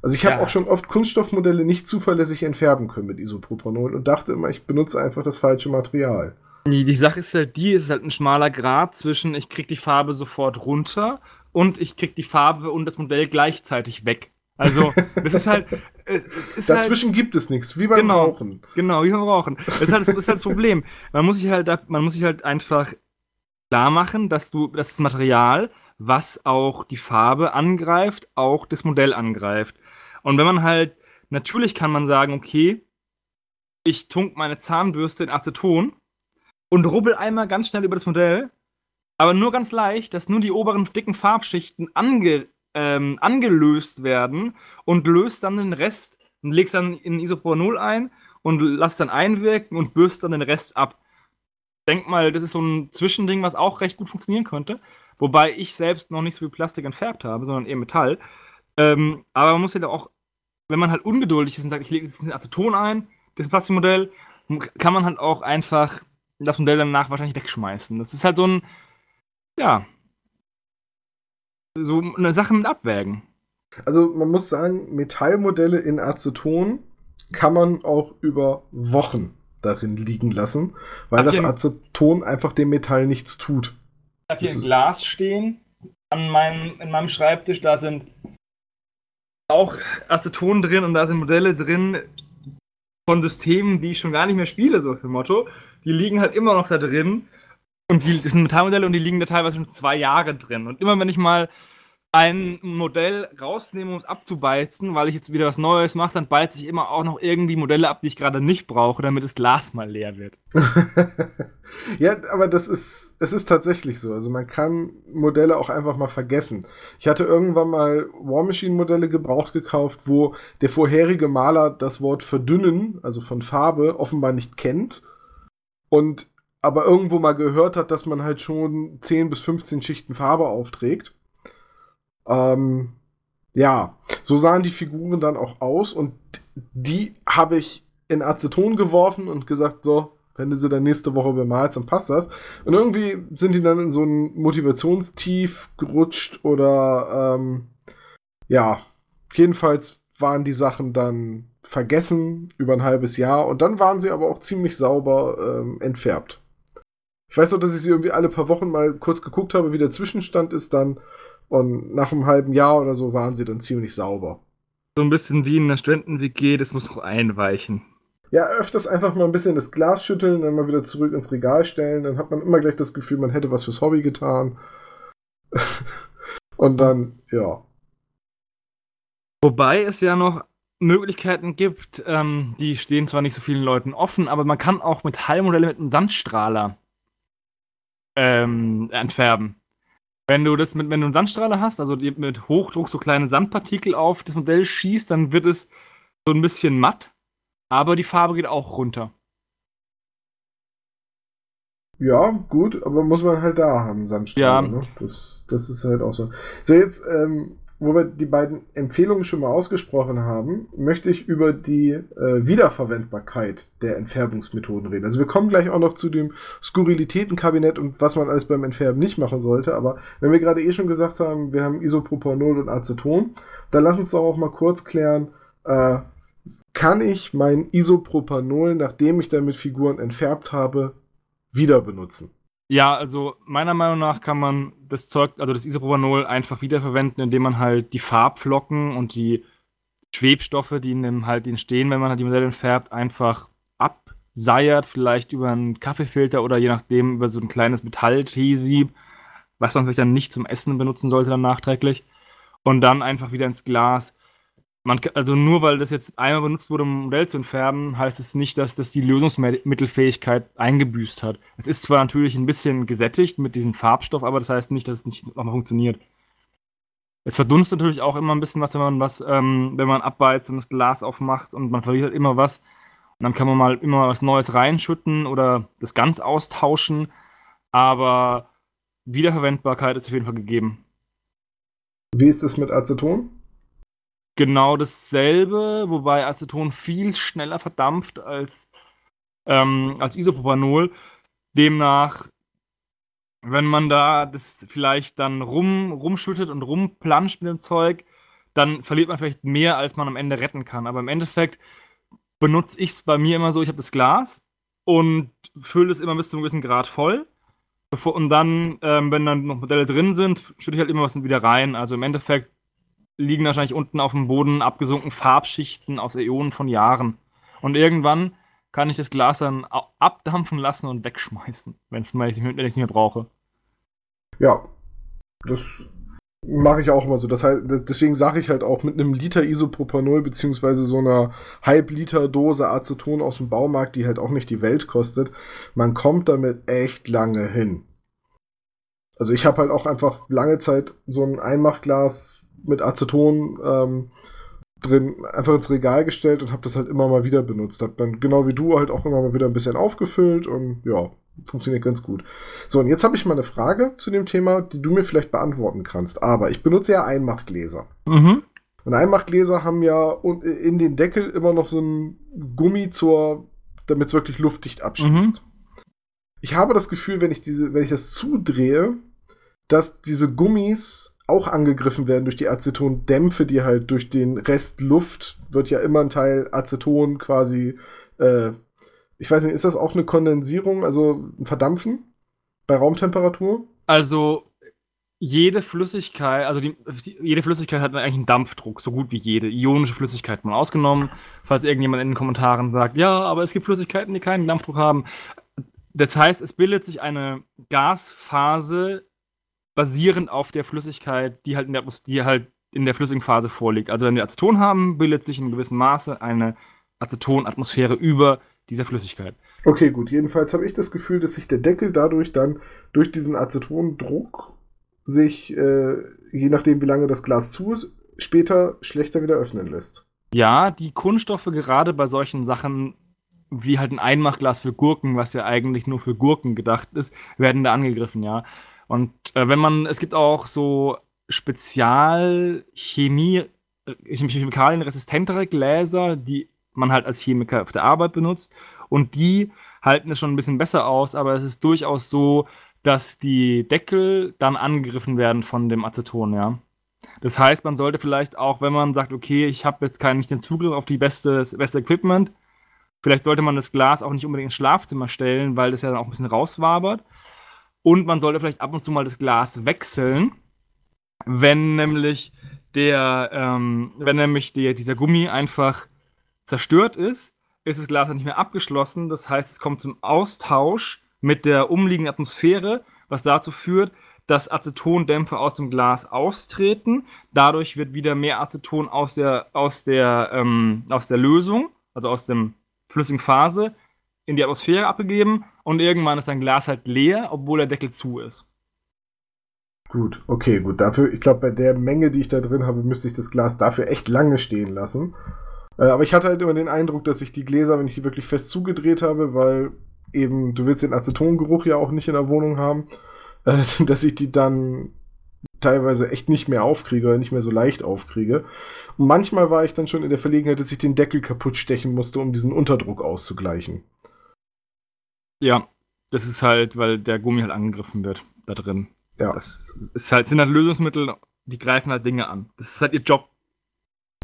Also ich habe ja. auch schon oft Kunststoffmodelle nicht zuverlässig entfärben können mit Isopropanol und dachte immer, ich benutze einfach das falsche Material. Die, die Sache ist halt die, ist halt ein schmaler Grad zwischen ich krieg die Farbe sofort runter und ich krieg die Farbe und das Modell gleichzeitig weg. Also, das ist halt. Es, es Dazwischen halt, gibt es nichts, wie beim genau, Rauchen. Genau, wie beim Rauchen. Das ist halt das, ist halt das Problem. Man muss sich halt, man muss sich halt einfach klar machen, dass du, dass das Material, was auch die Farbe angreift, auch das Modell angreift. Und wenn man halt, natürlich kann man sagen, okay, ich tunk meine Zahnbürste in Aceton und rubbel einmal ganz schnell über das Modell, aber nur ganz leicht, dass nur die oberen dicken Farbschichten ange ähm, angelöst werden und löst dann den Rest legst dann in Isopropanol ein und lass dann einwirken und bürst dann den Rest ab. Denk mal, das ist so ein Zwischending, was auch recht gut funktionieren könnte. Wobei ich selbst noch nicht so viel Plastik entfärbt habe, sondern eher Metall. Ähm, aber man muss ja auch, wenn man halt ungeduldig ist und sagt, ich lege jetzt ein Aceton ein, das Plastikmodell, kann man halt auch einfach das Modell danach wahrscheinlich wegschmeißen. Das ist halt so ein, ja, so eine Sache mit abwägen. Also man muss sagen, Metallmodelle in Aceton kann man auch über Wochen darin liegen lassen, weil das Aceton einfach dem Metall nichts tut. Ich habe hier ein Glas stehen an meinem, in meinem Schreibtisch. Da sind auch Aceton drin und da sind Modelle drin von Systemen, die ich schon gar nicht mehr spiele, so für Motto. Die liegen halt immer noch da drin. Und die, das sind Metallmodelle und die liegen da teilweise schon zwei Jahre drin. Und immer wenn ich mal ein Modell rausnehme, um es abzubeizen, weil ich jetzt wieder was Neues mache, dann beize ich immer auch noch irgendwie Modelle ab, die ich gerade nicht brauche, damit das Glas mal leer wird. ja, aber das ist, es ist tatsächlich so. Also man kann Modelle auch einfach mal vergessen. Ich hatte irgendwann mal War Machine Modelle gebraucht gekauft, wo der vorherige Maler das Wort verdünnen, also von Farbe, offenbar nicht kennt. Und aber irgendwo mal gehört hat, dass man halt schon 10 bis 15 Schichten Farbe aufträgt. Ähm, ja, so sahen die Figuren dann auch aus und die habe ich in Aceton geworfen und gesagt, so, wenn du sie dann nächste Woche bemalst, dann passt das. Und irgendwie sind die dann in so ein Motivationstief gerutscht oder ähm, ja, jedenfalls waren die Sachen dann vergessen über ein halbes Jahr und dann waren sie aber auch ziemlich sauber ähm, entfärbt. Ich weiß noch, dass ich sie irgendwie alle paar Wochen mal kurz geguckt habe, wie der Zwischenstand ist dann und nach einem halben Jahr oder so waren sie dann ziemlich sauber. So ein bisschen wie in einer Studenten-WG, das muss noch einweichen. Ja, öfters einfach mal ein bisschen das Glas schütteln, dann mal wieder zurück ins Regal stellen. Dann hat man immer gleich das Gefühl, man hätte was fürs Hobby getan. und dann, ja. Wobei es ja noch Möglichkeiten gibt, ähm, die stehen zwar nicht so vielen Leuten offen, aber man kann auch Metallmodelle mit einem Sandstrahler ähm, entfärben. Wenn du das mit, wenn du einen Sandstrahler hast, also mit Hochdruck so kleine Sandpartikel auf das Modell schießt, dann wird es so ein bisschen matt, aber die Farbe geht auch runter. Ja, gut, aber muss man halt da haben, Sandstrahler. Ja. Ne? Das, das ist halt auch so. So, jetzt ähm, wo wir die beiden Empfehlungen schon mal ausgesprochen haben, möchte ich über die äh, Wiederverwendbarkeit der Entfärbungsmethoden reden. Also wir kommen gleich auch noch zu dem Skurrilitätenkabinett und was man alles beim Entfärben nicht machen sollte. Aber wenn wir gerade eh schon gesagt haben, wir haben Isopropanol und Aceton, dann lass uns doch auch mal kurz klären, äh, kann ich mein Isopropanol, nachdem ich damit Figuren entfärbt habe, wieder benutzen? Ja, also meiner Meinung nach kann man das Zeug, also das Isopropanol, einfach wiederverwenden, indem man halt die Farbflocken und die Schwebstoffe, die in dem halt entstehen, wenn man halt die Modelle färbt, einfach abseiert, vielleicht über einen Kaffeefilter oder je nachdem über so ein kleines Metalltesieb, was man vielleicht dann nicht zum Essen benutzen sollte dann nachträglich. Und dann einfach wieder ins Glas man, also nur weil das jetzt einmal benutzt wurde, um ein Modell zu entfärben, heißt es nicht, dass das die Lösungsmittelfähigkeit eingebüßt hat. Es ist zwar natürlich ein bisschen gesättigt mit diesem Farbstoff, aber das heißt nicht, dass es nicht nochmal funktioniert. Es verdunstet natürlich auch immer ein bisschen was, wenn man was, ähm, wenn man abbeizt und das Glas aufmacht und man verliert halt immer was. Und dann kann man mal immer was Neues reinschütten oder das ganz austauschen. Aber Wiederverwendbarkeit ist auf jeden Fall gegeben. Wie ist es mit Aceton? Genau dasselbe, wobei Aceton viel schneller verdampft als, ähm, als Isopropanol. Demnach, wenn man da das vielleicht dann rum, rumschüttet und rumplanscht mit dem Zeug, dann verliert man vielleicht mehr, als man am Ende retten kann. Aber im Endeffekt benutze ich es bei mir immer so, ich habe das Glas und fülle es immer bis zu einem gewissen Grad voll. Bevor, und dann, ähm, wenn dann noch Modelle drin sind, schütte ich halt immer was wieder rein. Also im Endeffekt liegen wahrscheinlich unten auf dem Boden abgesunken Farbschichten aus Äonen von Jahren. Und irgendwann kann ich das Glas dann abdampfen lassen und wegschmeißen, wenn ich es nicht mehr brauche. Ja, das mache ich auch immer so. Das heißt, deswegen sage ich halt auch mit einem Liter Isopropanol beziehungsweise so einer Halb-Liter Dose Aceton aus dem Baumarkt, die halt auch nicht die Welt kostet, man kommt damit echt lange hin. Also ich habe halt auch einfach lange Zeit so ein Einmachglas mit Aceton ähm, drin einfach ins Regal gestellt und habe das halt immer mal wieder benutzt. Habe dann genau wie du halt auch immer mal wieder ein bisschen aufgefüllt und ja, funktioniert ganz gut. So, und jetzt habe ich mal eine Frage zu dem Thema, die du mir vielleicht beantworten kannst. Aber ich benutze ja Einmachgläser. Mhm. Und Einmachgläser haben ja in den Deckel immer noch so ein Gummi zur, damit es wirklich luftdicht abschließt. Mhm. Ich habe das Gefühl, wenn ich diese, wenn ich das zudrehe, dass diese Gummis auch angegriffen werden durch die Acetondämpfe, die halt durch den Rest Luft wird ja immer ein Teil Aceton quasi, äh, ich weiß nicht, ist das auch eine Kondensierung, also ein Verdampfen bei Raumtemperatur? Also jede Flüssigkeit, also die, jede Flüssigkeit hat eigentlich einen Dampfdruck, so gut wie jede. Ionische Flüssigkeit mal ausgenommen, falls irgendjemand in den Kommentaren sagt, ja, aber es gibt Flüssigkeiten, die keinen Dampfdruck haben. Das heißt, es bildet sich eine Gasphase basierend auf der Flüssigkeit, die halt in der, die halt in der flüssigen Phase vorliegt. Also wenn wir Aceton haben, bildet sich in gewissem Maße eine Acetonatmosphäre über dieser Flüssigkeit. Okay, gut. Jedenfalls habe ich das Gefühl, dass sich der Deckel dadurch dann durch diesen Acetondruck sich, äh, je nachdem wie lange das Glas zu ist, später schlechter wieder öffnen lässt. Ja, die Kunststoffe gerade bei solchen Sachen wie halt ein Einmachglas für Gurken, was ja eigentlich nur für Gurken gedacht ist, werden da angegriffen, ja. Und äh, wenn man, es gibt auch so Spezialchemie, äh, chemikalienresistentere Gläser, die man halt als Chemiker auf der Arbeit benutzt. Und die halten es schon ein bisschen besser aus, aber es ist durchaus so, dass die Deckel dann angegriffen werden von dem Aceton, ja. Das heißt, man sollte vielleicht auch, wenn man sagt, okay, ich habe jetzt keinen nicht den Zugriff auf die beste, das beste Equipment, vielleicht sollte man das Glas auch nicht unbedingt ins Schlafzimmer stellen, weil das ja dann auch ein bisschen rauswabert. Und man sollte vielleicht ab und zu mal das Glas wechseln, wenn nämlich der, ähm, wenn nämlich der, dieser Gummi einfach zerstört ist, ist das Glas dann nicht mehr abgeschlossen. Das heißt, es kommt zum Austausch mit der umliegenden Atmosphäre, was dazu führt, dass Acetondämpfe aus dem Glas austreten. Dadurch wird wieder mehr Aceton aus der, aus der, ähm, aus der Lösung, also aus dem flüssigen Phase, in die Atmosphäre abgegeben und irgendwann ist dein Glas halt leer, obwohl der Deckel zu ist. Gut, okay, gut. Dafür, ich glaube, bei der Menge, die ich da drin habe, müsste ich das Glas dafür echt lange stehen lassen. Äh, aber ich hatte halt immer den Eindruck, dass ich die Gläser, wenn ich die wirklich fest zugedreht habe, weil eben, du willst den Acetongeruch ja auch nicht in der Wohnung haben, äh, dass ich die dann teilweise echt nicht mehr aufkriege oder nicht mehr so leicht aufkriege. Und manchmal war ich dann schon in der Verlegenheit, dass ich den Deckel kaputt stechen musste, um diesen Unterdruck auszugleichen. Ja, das ist halt, weil der Gummi halt angegriffen wird da drin. Ja. Das ist halt, sind halt Lösungsmittel, die greifen halt Dinge an. Das ist halt ihr Job.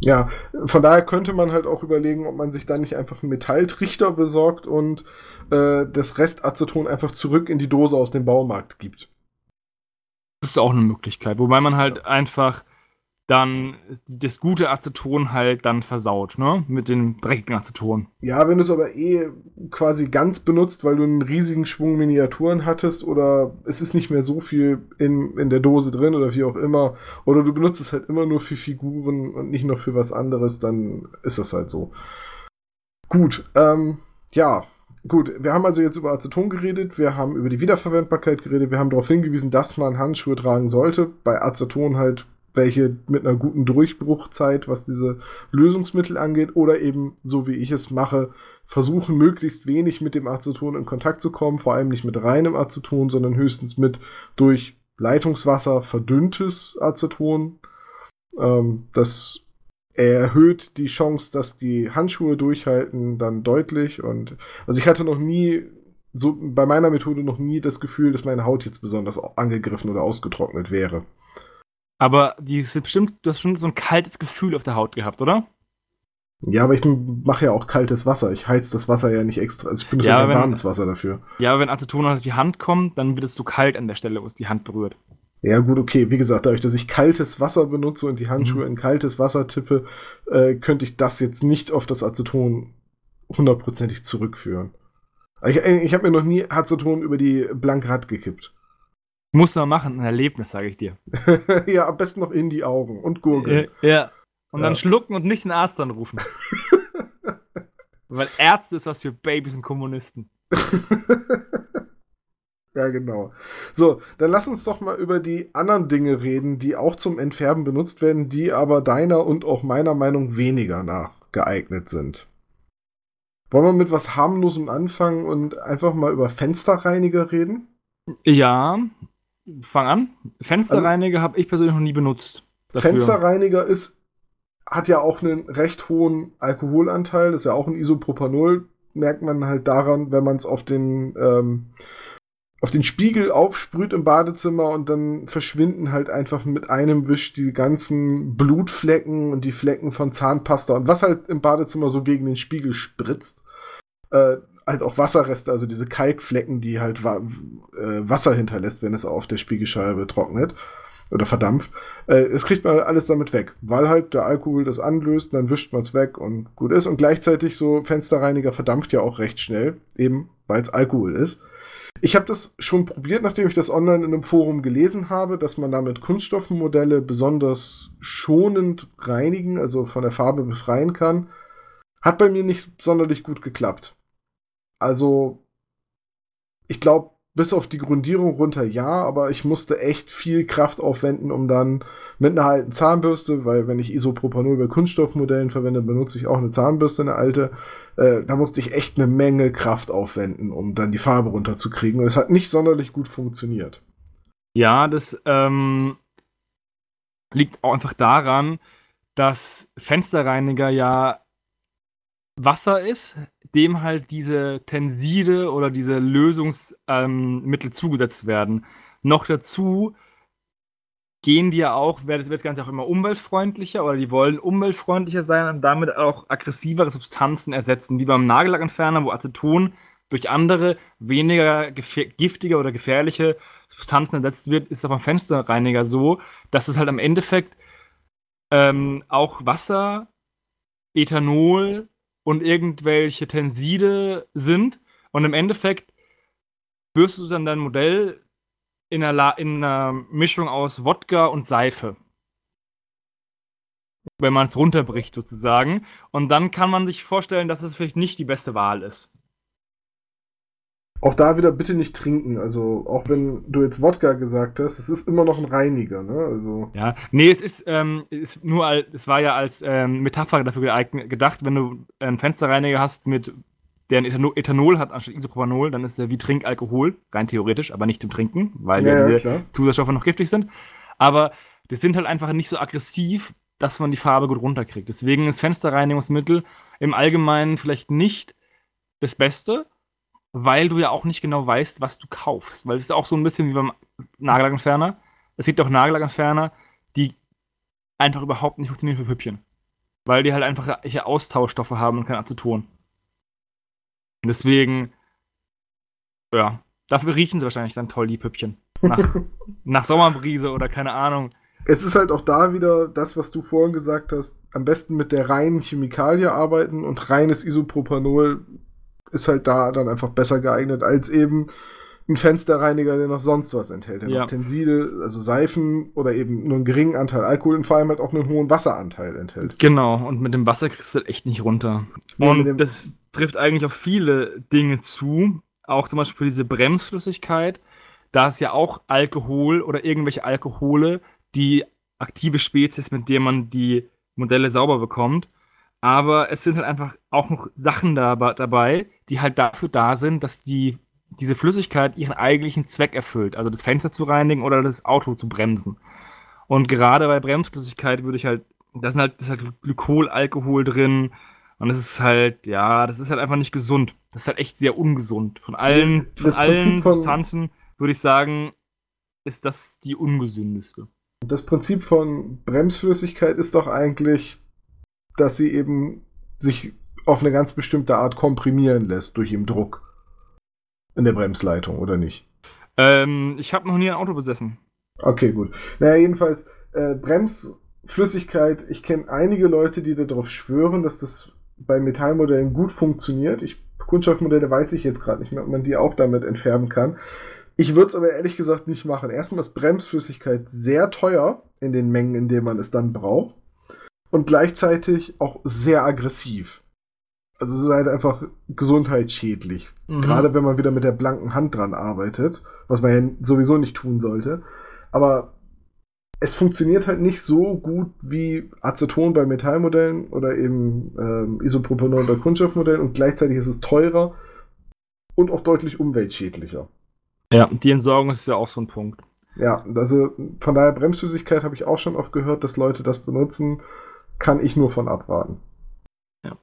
Ja, von daher könnte man halt auch überlegen, ob man sich da nicht einfach einen Metalltrichter besorgt und äh, das Restaceton einfach zurück in die Dose aus dem Baumarkt gibt. Das ist auch eine Möglichkeit, wobei man halt ja. einfach dann das gute Aceton halt dann versaut, ne? Mit dem dreckigen Aceton. Ja, wenn du es aber eh quasi ganz benutzt, weil du einen riesigen Schwung Miniaturen hattest oder es ist nicht mehr so viel in, in der Dose drin oder wie auch immer, oder du benutzt es halt immer nur für Figuren und nicht noch für was anderes, dann ist das halt so. Gut, ähm, ja, gut, wir haben also jetzt über Aceton geredet, wir haben über die Wiederverwendbarkeit geredet, wir haben darauf hingewiesen, dass man Handschuhe tragen sollte. Bei Aceton halt welche mit einer guten Durchbruchzeit, was diese Lösungsmittel angeht, oder eben, so wie ich es mache, versuchen möglichst wenig mit dem Aceton in Kontakt zu kommen, vor allem nicht mit reinem Aceton, sondern höchstens mit durch Leitungswasser verdünntes Aceton. Ähm, das erhöht die Chance, dass die Handschuhe durchhalten, dann deutlich. Und also ich hatte noch nie so bei meiner Methode noch nie das Gefühl, dass meine Haut jetzt besonders angegriffen oder ausgetrocknet wäre. Aber die ist bestimmt, du hast bestimmt so ein kaltes Gefühl auf der Haut gehabt, oder? Ja, aber ich mache ja auch kaltes Wasser. Ich heiz das Wasser ja nicht extra. Also ich benutze ja, ja warmes Wasser dafür. Ja, aber wenn Aceton auf die Hand kommt, dann wird es so kalt an der Stelle, wo es die Hand berührt. Ja, gut, okay. Wie gesagt, dadurch, dass ich kaltes Wasser benutze und die Handschuhe mhm. in kaltes Wasser tippe, äh, könnte ich das jetzt nicht auf das Aceton hundertprozentig zurückführen. Ich, ich habe mir noch nie Aceton über die blanke Rad gekippt. Muss man machen, ein Erlebnis, sage ich dir. ja, am besten noch in die Augen und gurgeln. Ja. ja. Und ja. dann schlucken und nicht den Arzt anrufen. Weil Ärzte ist was für Babys und Kommunisten. ja, genau. So, dann lass uns doch mal über die anderen Dinge reden, die auch zum Entfärben benutzt werden, die aber deiner und auch meiner Meinung weniger nachgeeignet sind. Wollen wir mit was harmlosem anfangen und einfach mal über Fensterreiniger reden? Ja, fang an. Fensterreiniger also, habe ich persönlich noch nie benutzt. Dafür. Fensterreiniger ist, hat ja auch einen recht hohen Alkoholanteil, ist ja auch ein Isopropanol, merkt man halt daran, wenn man es auf den ähm, auf den Spiegel aufsprüht im Badezimmer und dann verschwinden halt einfach mit einem Wisch die ganzen Blutflecken und die Flecken von Zahnpasta und was halt im Badezimmer so gegen den Spiegel spritzt. Äh, halt auch Wasserreste, also diese Kalkflecken, die halt wa äh, Wasser hinterlässt, wenn es auf der Spiegelscheibe trocknet oder verdampft. Äh, es kriegt man alles damit weg, weil halt der Alkohol das anlöst, dann wischt man es weg und gut ist. Und gleichzeitig so Fensterreiniger verdampft ja auch recht schnell, eben weil es Alkohol ist. Ich habe das schon probiert, nachdem ich das online in einem Forum gelesen habe, dass man damit Kunststoffmodelle besonders schonend reinigen, also von der Farbe befreien kann. Hat bei mir nicht sonderlich gut geklappt. Also, ich glaube, bis auf die Grundierung runter ja, aber ich musste echt viel Kraft aufwenden, um dann mit einer alten Zahnbürste, weil wenn ich Isopropanol bei Kunststoffmodellen verwende, benutze ich auch eine Zahnbürste, eine alte. Äh, da musste ich echt eine Menge Kraft aufwenden, um dann die Farbe runterzukriegen. Und es hat nicht sonderlich gut funktioniert. Ja, das ähm, liegt auch einfach daran, dass Fensterreiniger ja Wasser ist, dem halt diese Tenside oder diese Lösungsmittel ähm, zugesetzt werden. Noch dazu gehen die ja auch, wird das Ganze auch immer umweltfreundlicher oder die wollen umweltfreundlicher sein und damit auch aggressivere Substanzen ersetzen, wie beim Nagellackentferner, wo Aceton durch andere, weniger giftige oder gefährliche Substanzen ersetzt wird, ist es beim Fensterreiniger so, dass es halt am Endeffekt ähm, auch Wasser, Ethanol, und irgendwelche Tenside sind. Und im Endeffekt wirst du dann dein Modell in einer, in einer Mischung aus Wodka und Seife. Wenn man es runterbricht, sozusagen. Und dann kann man sich vorstellen, dass es vielleicht nicht die beste Wahl ist. Auch da wieder bitte nicht trinken. Also, auch wenn du jetzt Wodka gesagt hast, es ist immer noch ein Reiniger, ne? Also. Ja, nee, es ist, ähm, ist nur, es war ja als ähm, Metapher dafür geeignet, gedacht, wenn du einen Fensterreiniger hast mit der Ethanol, Ethanol hat anstatt Isopropanol, dann ist er wie Trinkalkohol, rein theoretisch, aber nicht zum Trinken, weil ja, ja diese klar. Zusatzstoffe noch giftig sind. Aber die sind halt einfach nicht so aggressiv, dass man die Farbe gut runterkriegt. Deswegen ist Fensterreinigungsmittel im Allgemeinen vielleicht nicht das Beste, weil du ja auch nicht genau weißt, was du kaufst. Weil es ist auch so ein bisschen wie beim Nagellackentferner. Es gibt auch Nagellackentferner, die einfach überhaupt nicht funktionieren für Püppchen. Weil die halt einfach Austauschstoffe haben und kein Aceton. Deswegen, ja, dafür riechen sie wahrscheinlich dann toll, die Püppchen. Nach, nach Sommerbrise oder keine Ahnung. Es ist halt auch da wieder das, was du vorhin gesagt hast, am besten mit der reinen Chemikalie arbeiten und reines Isopropanol ist halt da dann einfach besser geeignet als eben ein Fensterreiniger, der noch sonst was enthält. Der ja. noch Tenside, also Seifen oder eben nur einen geringen Anteil Alkohol und vor allem halt auch einen hohen Wasseranteil enthält. Genau, und mit dem Wasser kriegst du halt echt nicht runter. Ja, und das trifft eigentlich auf viele Dinge zu, auch zum Beispiel für diese Bremsflüssigkeit. Da ist ja auch Alkohol oder irgendwelche Alkohole die aktive Spezies, mit der man die Modelle sauber bekommt. Aber es sind halt einfach auch noch Sachen da, dabei, die halt dafür da sind, dass die, diese Flüssigkeit ihren eigentlichen Zweck erfüllt. Also das Fenster zu reinigen oder das Auto zu bremsen. Und gerade bei Bremsflüssigkeit würde ich halt, da sind halt, das ist halt Glykol, Alkohol drin. Und es ist halt, ja, das ist halt einfach nicht gesund. Das ist halt echt sehr ungesund. Von allen, von allen Substanzen würde ich sagen, ist das die ungesündeste. Das Prinzip von Bremsflüssigkeit ist doch eigentlich dass sie eben sich auf eine ganz bestimmte Art komprimieren lässt durch den Druck in der Bremsleitung, oder nicht? Ähm, ich habe noch nie ein Auto besessen. Okay, gut. Naja, jedenfalls, äh, Bremsflüssigkeit, ich kenne einige Leute, die darauf schwören, dass das bei Metallmodellen gut funktioniert. Ich, Kunststoffmodelle weiß ich jetzt gerade nicht mehr, ob man die auch damit entfärben kann. Ich würde es aber ehrlich gesagt nicht machen. Erstmal ist Bremsflüssigkeit sehr teuer in den Mengen, in denen man es dann braucht und gleichzeitig auch sehr aggressiv. Also es ist halt einfach gesundheitsschädlich. Mhm. Gerade wenn man wieder mit der blanken Hand dran arbeitet, was man ja sowieso nicht tun sollte. Aber es funktioniert halt nicht so gut wie Aceton bei Metallmodellen oder eben ähm, Isopropanol bei Kunststoffmodellen und gleichzeitig ist es teurer und auch deutlich umweltschädlicher. Ja, die Entsorgung ist ja auch so ein Punkt. Ja, also von daher Bremsflüssigkeit habe ich auch schon oft gehört, dass Leute das benutzen kann ich nur von abraten. Ja.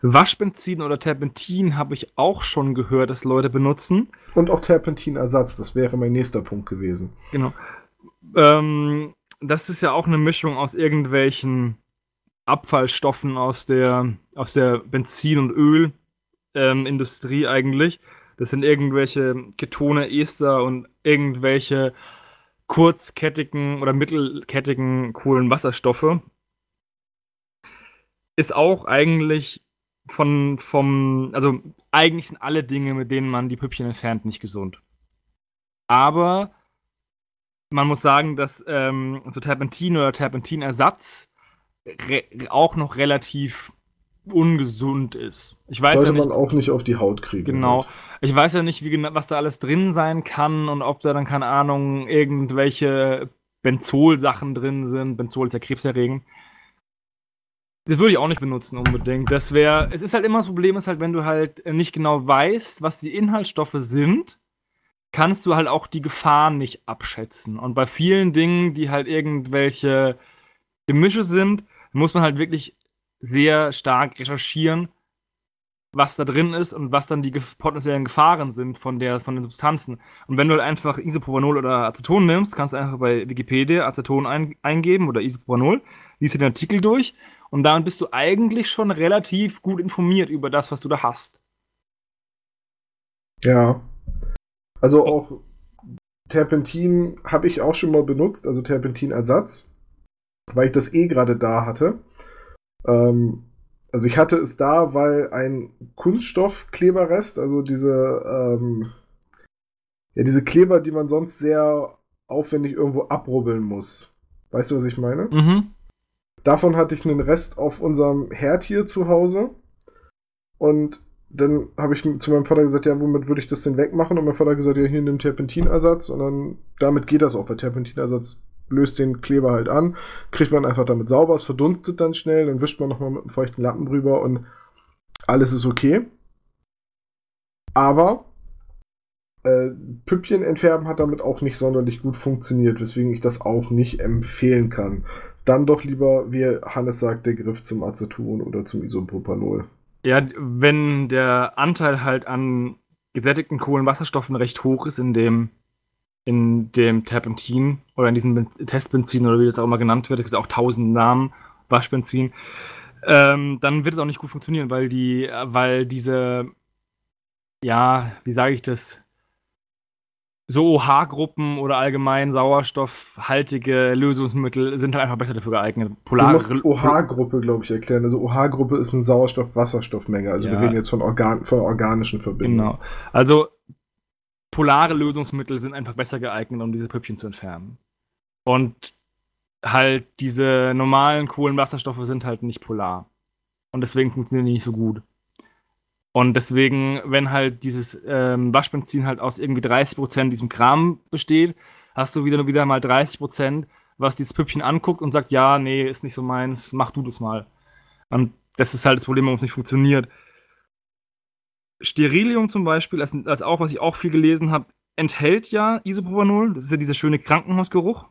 Waschbenzin oder Terpentin habe ich auch schon gehört, dass Leute benutzen. Und auch Terpentinersatz, das wäre mein nächster Punkt gewesen. Genau. Ähm, das ist ja auch eine Mischung aus irgendwelchen Abfallstoffen aus der, aus der Benzin und Öl ähm, eigentlich. Das sind irgendwelche Ketone, Ester und irgendwelche kurzkettigen oder mittelkettigen Kohlenwasserstoffe. Ist auch eigentlich von, vom, also eigentlich sind alle Dinge, mit denen man die Püppchen entfernt, nicht gesund. Aber man muss sagen, dass ähm, so Terpentin oder Terpentinersatz auch noch relativ ungesund ist. Ich weiß Sollte ja nicht, man auch nicht auf die Haut kriegen. Genau. Ich weiß ja nicht, wie, was da alles drin sein kann und ob da dann, keine Ahnung, irgendwelche Benzol-Sachen drin sind. Benzol ist ja krebserregend. Das würde ich auch nicht benutzen unbedingt. Das wäre, es ist halt immer das Problem, ist halt, wenn du halt nicht genau weißt, was die Inhaltsstoffe sind, kannst du halt auch die Gefahren nicht abschätzen. Und bei vielen Dingen, die halt irgendwelche Gemische sind, muss man halt wirklich sehr stark recherchieren, was da drin ist und was dann die potenziellen Gefahren sind von, der, von den Substanzen. Und wenn du halt einfach Isopropanol oder Aceton nimmst, kannst du einfach bei Wikipedia Aceton ein, eingeben oder Isopropanol, liest dir den Artikel durch und damit bist du eigentlich schon relativ gut informiert über das, was du da hast. Ja. Also auch Terpentin habe ich auch schon mal benutzt, also Terpentinersatz, weil ich das eh gerade da hatte. Ähm, also ich hatte es da, weil ein Kunststoffkleberrest, also diese, ähm, ja, diese Kleber, die man sonst sehr aufwendig irgendwo abrubbeln muss. Weißt du, was ich meine? Mhm. Davon hatte ich einen Rest auf unserem Herd hier zu Hause. Und dann habe ich zu meinem Vater gesagt, ja, womit würde ich das denn wegmachen? Und mein Vater gesagt, ja, hier nimm Terpentinersatz. Und dann, damit geht das auch, weil Terpentinersatz löst den Kleber halt an, kriegt man einfach damit sauber, es verdunstet dann schnell, dann wischt man nochmal mit einem feuchten Lappen drüber und alles ist okay. Aber äh, Püppchen entfärben hat damit auch nicht sonderlich gut funktioniert, weswegen ich das auch nicht empfehlen kann. Dann doch lieber, wie Hannes sagt, der Griff zum Aceton oder zum Isopropanol. Ja, wenn der Anteil halt an gesättigten Kohlenwasserstoffen recht hoch ist in dem in dem Terpentin oder in diesem Testbenzin oder wie das auch immer genannt wird, es gibt auch tausend Namen, Waschbenzin, ähm, dann wird es auch nicht gut funktionieren, weil die, weil diese, ja, wie sage ich das, so OH-Gruppen oder allgemein sauerstoffhaltige Lösungsmittel sind halt einfach besser dafür geeignet. Polar du musst OH-Gruppe, glaube ich, erklären. Also OH-Gruppe ist eine Sauerstoff-Wasserstoffmenge. Also ja. wir reden jetzt von, Organ von organischen Verbindungen. Genau. Also polare Lösungsmittel sind einfach besser geeignet, um diese Püppchen zu entfernen. Und halt diese normalen Kohlenwasserstoffe sind halt nicht polar. Und deswegen funktionieren die nicht so gut. Und deswegen, wenn halt dieses ähm, Waschbenzin halt aus irgendwie 30% diesem Kram besteht, hast du wieder nur wieder mal 30%, was dieses Püppchen anguckt und sagt, ja, nee, ist nicht so meins, mach du das mal. Und das ist halt das Problem, warum es nicht funktioniert. Sterilium zum Beispiel, als, als auch, was ich auch viel gelesen habe, enthält ja Isopropanol. Das ist ja dieser schöne Krankenhausgeruch.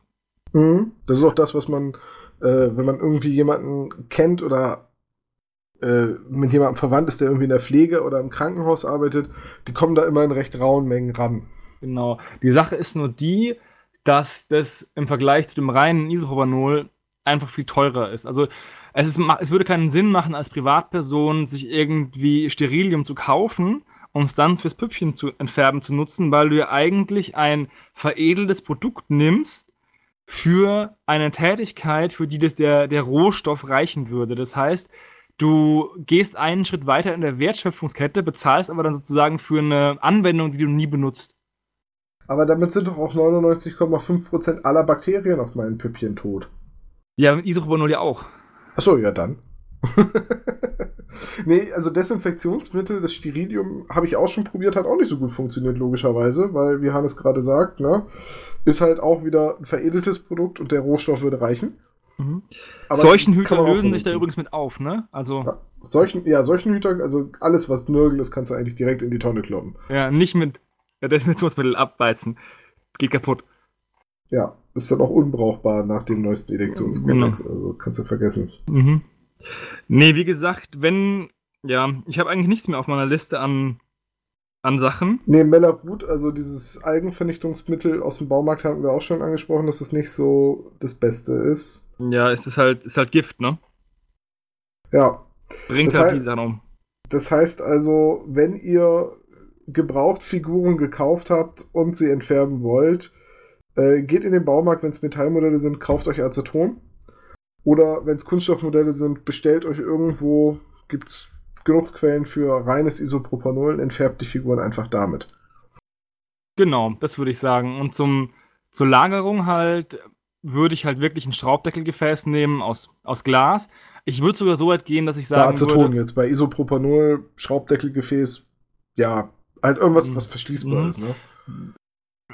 Mhm. Das ist auch das, was man, äh, wenn man irgendwie jemanden kennt oder mit jemandem verwandt ist, der irgendwie in der Pflege oder im Krankenhaus arbeitet, die kommen da immer in recht rauen Mengen ran. Genau. Die Sache ist nur die, dass das im Vergleich zu dem reinen Isopropanol einfach viel teurer ist. Also es, ist, es würde keinen Sinn machen, als Privatperson sich irgendwie Sterilium zu kaufen, um es dann fürs Püppchen zu entfärben zu nutzen, weil du ja eigentlich ein veredeltes Produkt nimmst für eine Tätigkeit, für die das der, der Rohstoff reichen würde. Das heißt, du gehst einen Schritt weiter in der Wertschöpfungskette, bezahlst aber dann sozusagen für eine Anwendung, die du nie benutzt. Aber damit sind doch auch 99,5% aller Bakterien auf meinen Püppchen tot. Ja, mit Isopropanol ja auch. Achso, ja dann. nee, also Desinfektionsmittel, das Sterilium habe ich auch schon probiert, hat auch nicht so gut funktioniert, logischerweise, weil, wie Hannes gerade sagt, ne, ist halt auch wieder ein veredeltes Produkt und der Rohstoff würde reichen. Mhm. Seuchenhüter lösen sich da übrigens mit auf, ne? Also. Ja, Seuchen, ja, Seuchenhüter, also alles, was Nörgel ist, kannst du eigentlich direkt in die Tonne kloppen. Ja, nicht mit ja, Desinfektionsmittel abbeizen. Geht kaputt. Ja, ist dann auch unbrauchbar nach dem neuesten Ediktionskodex. Genau. Also kannst du vergessen. Mhm. Nee, wie gesagt, wenn, ja, ich habe eigentlich nichts mehr auf meiner Liste an, an Sachen. Nee, Mellerut, also dieses Algenvernichtungsmittel aus dem Baumarkt haben wir auch schon angesprochen, dass es nicht so das Beste ist. Ja, es ist halt, ist halt Gift, ne? Ja. Bringt das halt die Sachen um. Das heißt also, wenn ihr gebraucht Figuren gekauft habt und sie entfärben wollt, äh, geht in den Baumarkt, wenn es Metallmodelle sind, kauft euch Aceton. Oder wenn es Kunststoffmodelle sind, bestellt euch irgendwo, gibt es genug Quellen für reines Isopropanol entfärbt die Figuren einfach damit. Genau, das würde ich sagen. Und zum, zur Lagerung halt würde ich halt wirklich ein Schraubdeckelgefäß nehmen aus, aus Glas. Ich würde sogar so weit gehen, dass ich sagen bei Aceton würde, jetzt, bei Isopropanol, Schraubdeckelgefäß, ja, halt irgendwas, mhm. was verschließbar mhm. ist, ne?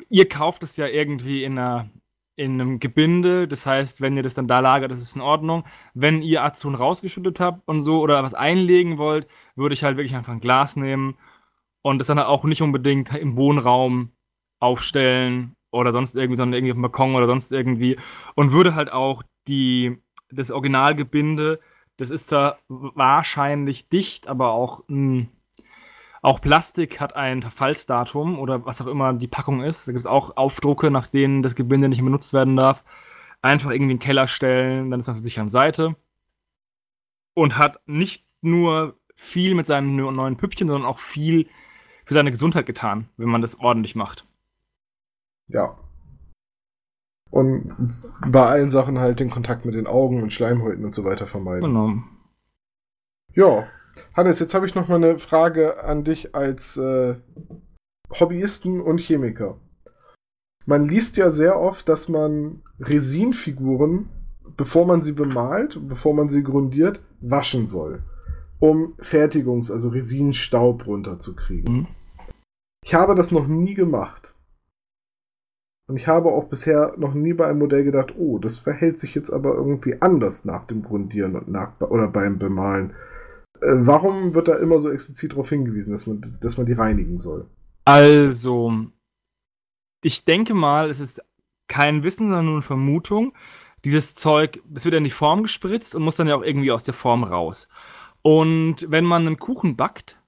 Ihr kauft es ja irgendwie in einer in einem Gebinde. Das heißt, wenn ihr das dann da lagert, das ist in Ordnung. Wenn ihr Aceton rausgeschüttet habt und so oder was einlegen wollt, würde ich halt wirklich einfach ein Glas nehmen und das dann auch nicht unbedingt im Wohnraum aufstellen oder sonst irgendwie, sondern irgendwie auf dem Balkon oder sonst irgendwie. Und würde halt auch die, das Originalgebinde, das ist zwar wahrscheinlich dicht, aber auch ein auch Plastik hat ein Verfallsdatum oder was auch immer die Packung ist. Da gibt es auch Aufdrucke, nach denen das Gebinde nicht benutzt werden darf. Einfach irgendwie in den Keller stellen, dann ist man auf der sicheren Seite. Und hat nicht nur viel mit seinen neuen Püppchen, sondern auch viel für seine Gesundheit getan, wenn man das ordentlich macht. Ja. Und bei allen Sachen halt den Kontakt mit den Augen und Schleimhäuten und so weiter vermeiden. Genau. Ja, Hannes, jetzt habe ich noch mal eine Frage an dich als äh, Hobbyisten und Chemiker. Man liest ja sehr oft, dass man Resinfiguren, bevor man sie bemalt, bevor man sie grundiert, waschen soll, um Fertigungs-, also Resinstaub runterzukriegen. Mhm. Ich habe das noch nie gemacht. Und ich habe auch bisher noch nie bei einem Modell gedacht, oh, das verhält sich jetzt aber irgendwie anders nach dem Grundieren und nach, oder beim Bemalen. Äh, warum wird da immer so explizit darauf hingewiesen, dass man, dass man die reinigen soll? Also, ich denke mal, es ist kein Wissen, sondern nur eine Vermutung. Dieses Zeug, es wird in die Form gespritzt und muss dann ja auch irgendwie aus der Form raus. Und wenn man einen Kuchen backt,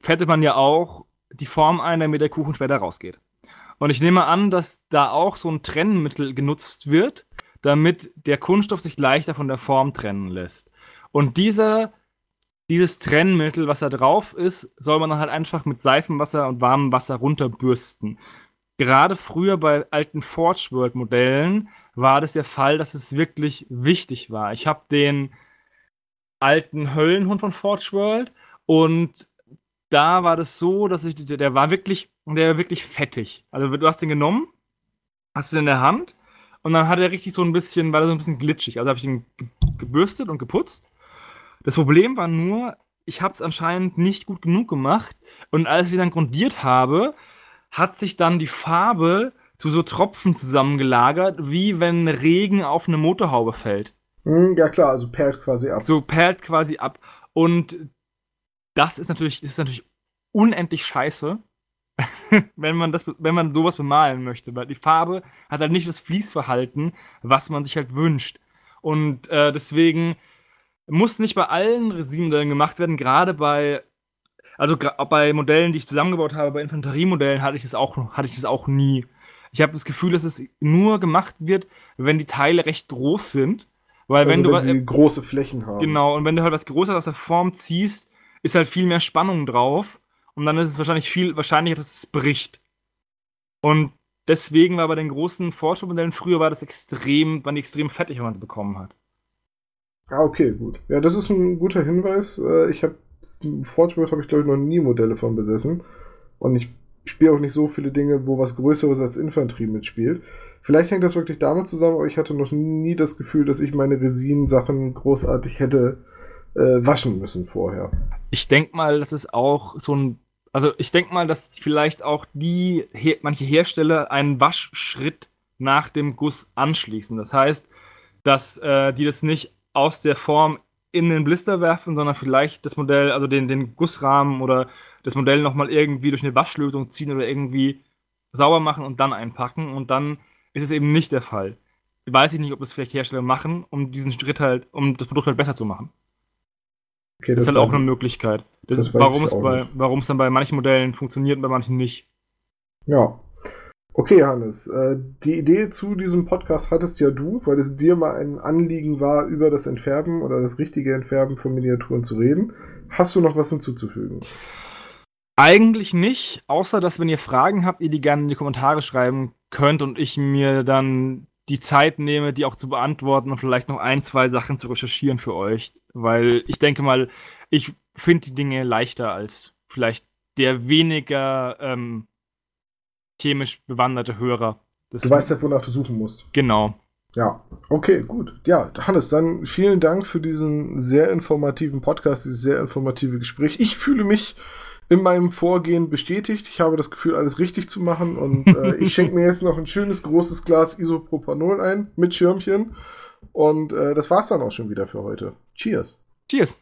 fettet man ja auch die Form ein, damit der Kuchen später rausgeht. Und ich nehme an, dass da auch so ein Trennmittel genutzt wird, damit der Kunststoff sich leichter von der Form trennen lässt. Und dieser dieses Trennmittel, was da drauf ist, soll man dann halt einfach mit Seifenwasser und warmem Wasser runterbürsten. Gerade früher bei alten Forge World Modellen war das der Fall, dass es wirklich wichtig war. Ich habe den alten Höllenhund von Forge World und da war das so, dass ich der war wirklich der war wirklich fettig. Also du hast den genommen, hast ihn in der Hand und dann hat er richtig so ein bisschen, war so ein bisschen glitschig. Also habe ich ihn gebürstet und geputzt das Problem war nur, ich habe es anscheinend nicht gut genug gemacht. Und als ich dann grundiert habe, hat sich dann die Farbe zu so Tropfen zusammengelagert, wie wenn Regen auf eine Motorhaube fällt. Hm, ja klar, also perlt quasi ab. So perlt quasi ab. Und das ist natürlich, das ist natürlich unendlich scheiße, wenn man das, wenn man sowas bemalen möchte, weil die Farbe hat halt nicht das Fließverhalten, was man sich halt wünscht. Und äh, deswegen muss nicht bei allen Resinmodellen gemacht werden, gerade bei also bei Modellen, die ich zusammengebaut habe, bei Infanteriemodellen hatte ich das auch, hatte ich das auch nie. Ich habe das Gefühl, dass es nur gemacht wird, wenn die Teile recht groß sind. Weil also wenn du wenn sie große Flächen haben. Genau, und wenn du halt was Großes aus der Form ziehst, ist halt viel mehr Spannung drauf. Und dann ist es wahrscheinlich viel wahrscheinlicher, dass es bricht. Und deswegen war bei den großen Fortschrittmodellen früher war das extrem, waren die extrem fettig, wenn man es bekommen hat. Ah, okay, gut. Ja, das ist ein guter Hinweis. Äh, ich habe Forge habe ich glaube ich noch nie Modelle von besessen und ich spiele auch nicht so viele Dinge, wo was Größeres als Infanterie mitspielt. Vielleicht hängt das wirklich damit zusammen, aber ich hatte noch nie das Gefühl, dass ich meine Resin-Sachen großartig hätte äh, waschen müssen vorher. Ich denke mal, das ist auch so ein also ich denke mal, dass vielleicht auch die manche Hersteller einen Waschschritt nach dem Guss anschließen. Das heißt, dass äh, die das nicht aus der Form in den Blister werfen, sondern vielleicht das Modell, also den, den Gussrahmen oder das Modell nochmal irgendwie durch eine Waschlösung ziehen oder irgendwie sauber machen und dann einpacken. Und dann ist es eben nicht der Fall. Weiß ich nicht, ob das vielleicht Hersteller machen, um diesen Schritt halt, um das Produkt halt besser zu machen. Okay, das, das, ist halt auch eine Möglichkeit. Das, das warum, es bei, warum es dann bei manchen Modellen funktioniert und bei manchen nicht. Ja, Okay, Hannes, äh, die Idee zu diesem Podcast hattest ja du, weil es dir mal ein Anliegen war, über das Entfärben oder das richtige Entfärben von Miniaturen zu reden. Hast du noch was hinzuzufügen? Eigentlich nicht, außer dass, wenn ihr Fragen habt, ihr die gerne in die Kommentare schreiben könnt und ich mir dann die Zeit nehme, die auch zu beantworten und vielleicht noch ein, zwei Sachen zu recherchieren für euch. Weil ich denke mal, ich finde die Dinge leichter als vielleicht der weniger ähm, chemisch bewanderte Hörer. Das du weißt ja, wonach du suchen musst. Genau. Ja, okay, gut. Ja, Hannes, dann vielen Dank für diesen sehr informativen Podcast, dieses sehr informative Gespräch. Ich fühle mich in meinem Vorgehen bestätigt. Ich habe das Gefühl, alles richtig zu machen und äh, ich schenke mir jetzt noch ein schönes großes Glas Isopropanol ein mit Schirmchen. Und äh, das war's dann auch schon wieder für heute. Cheers. Cheers.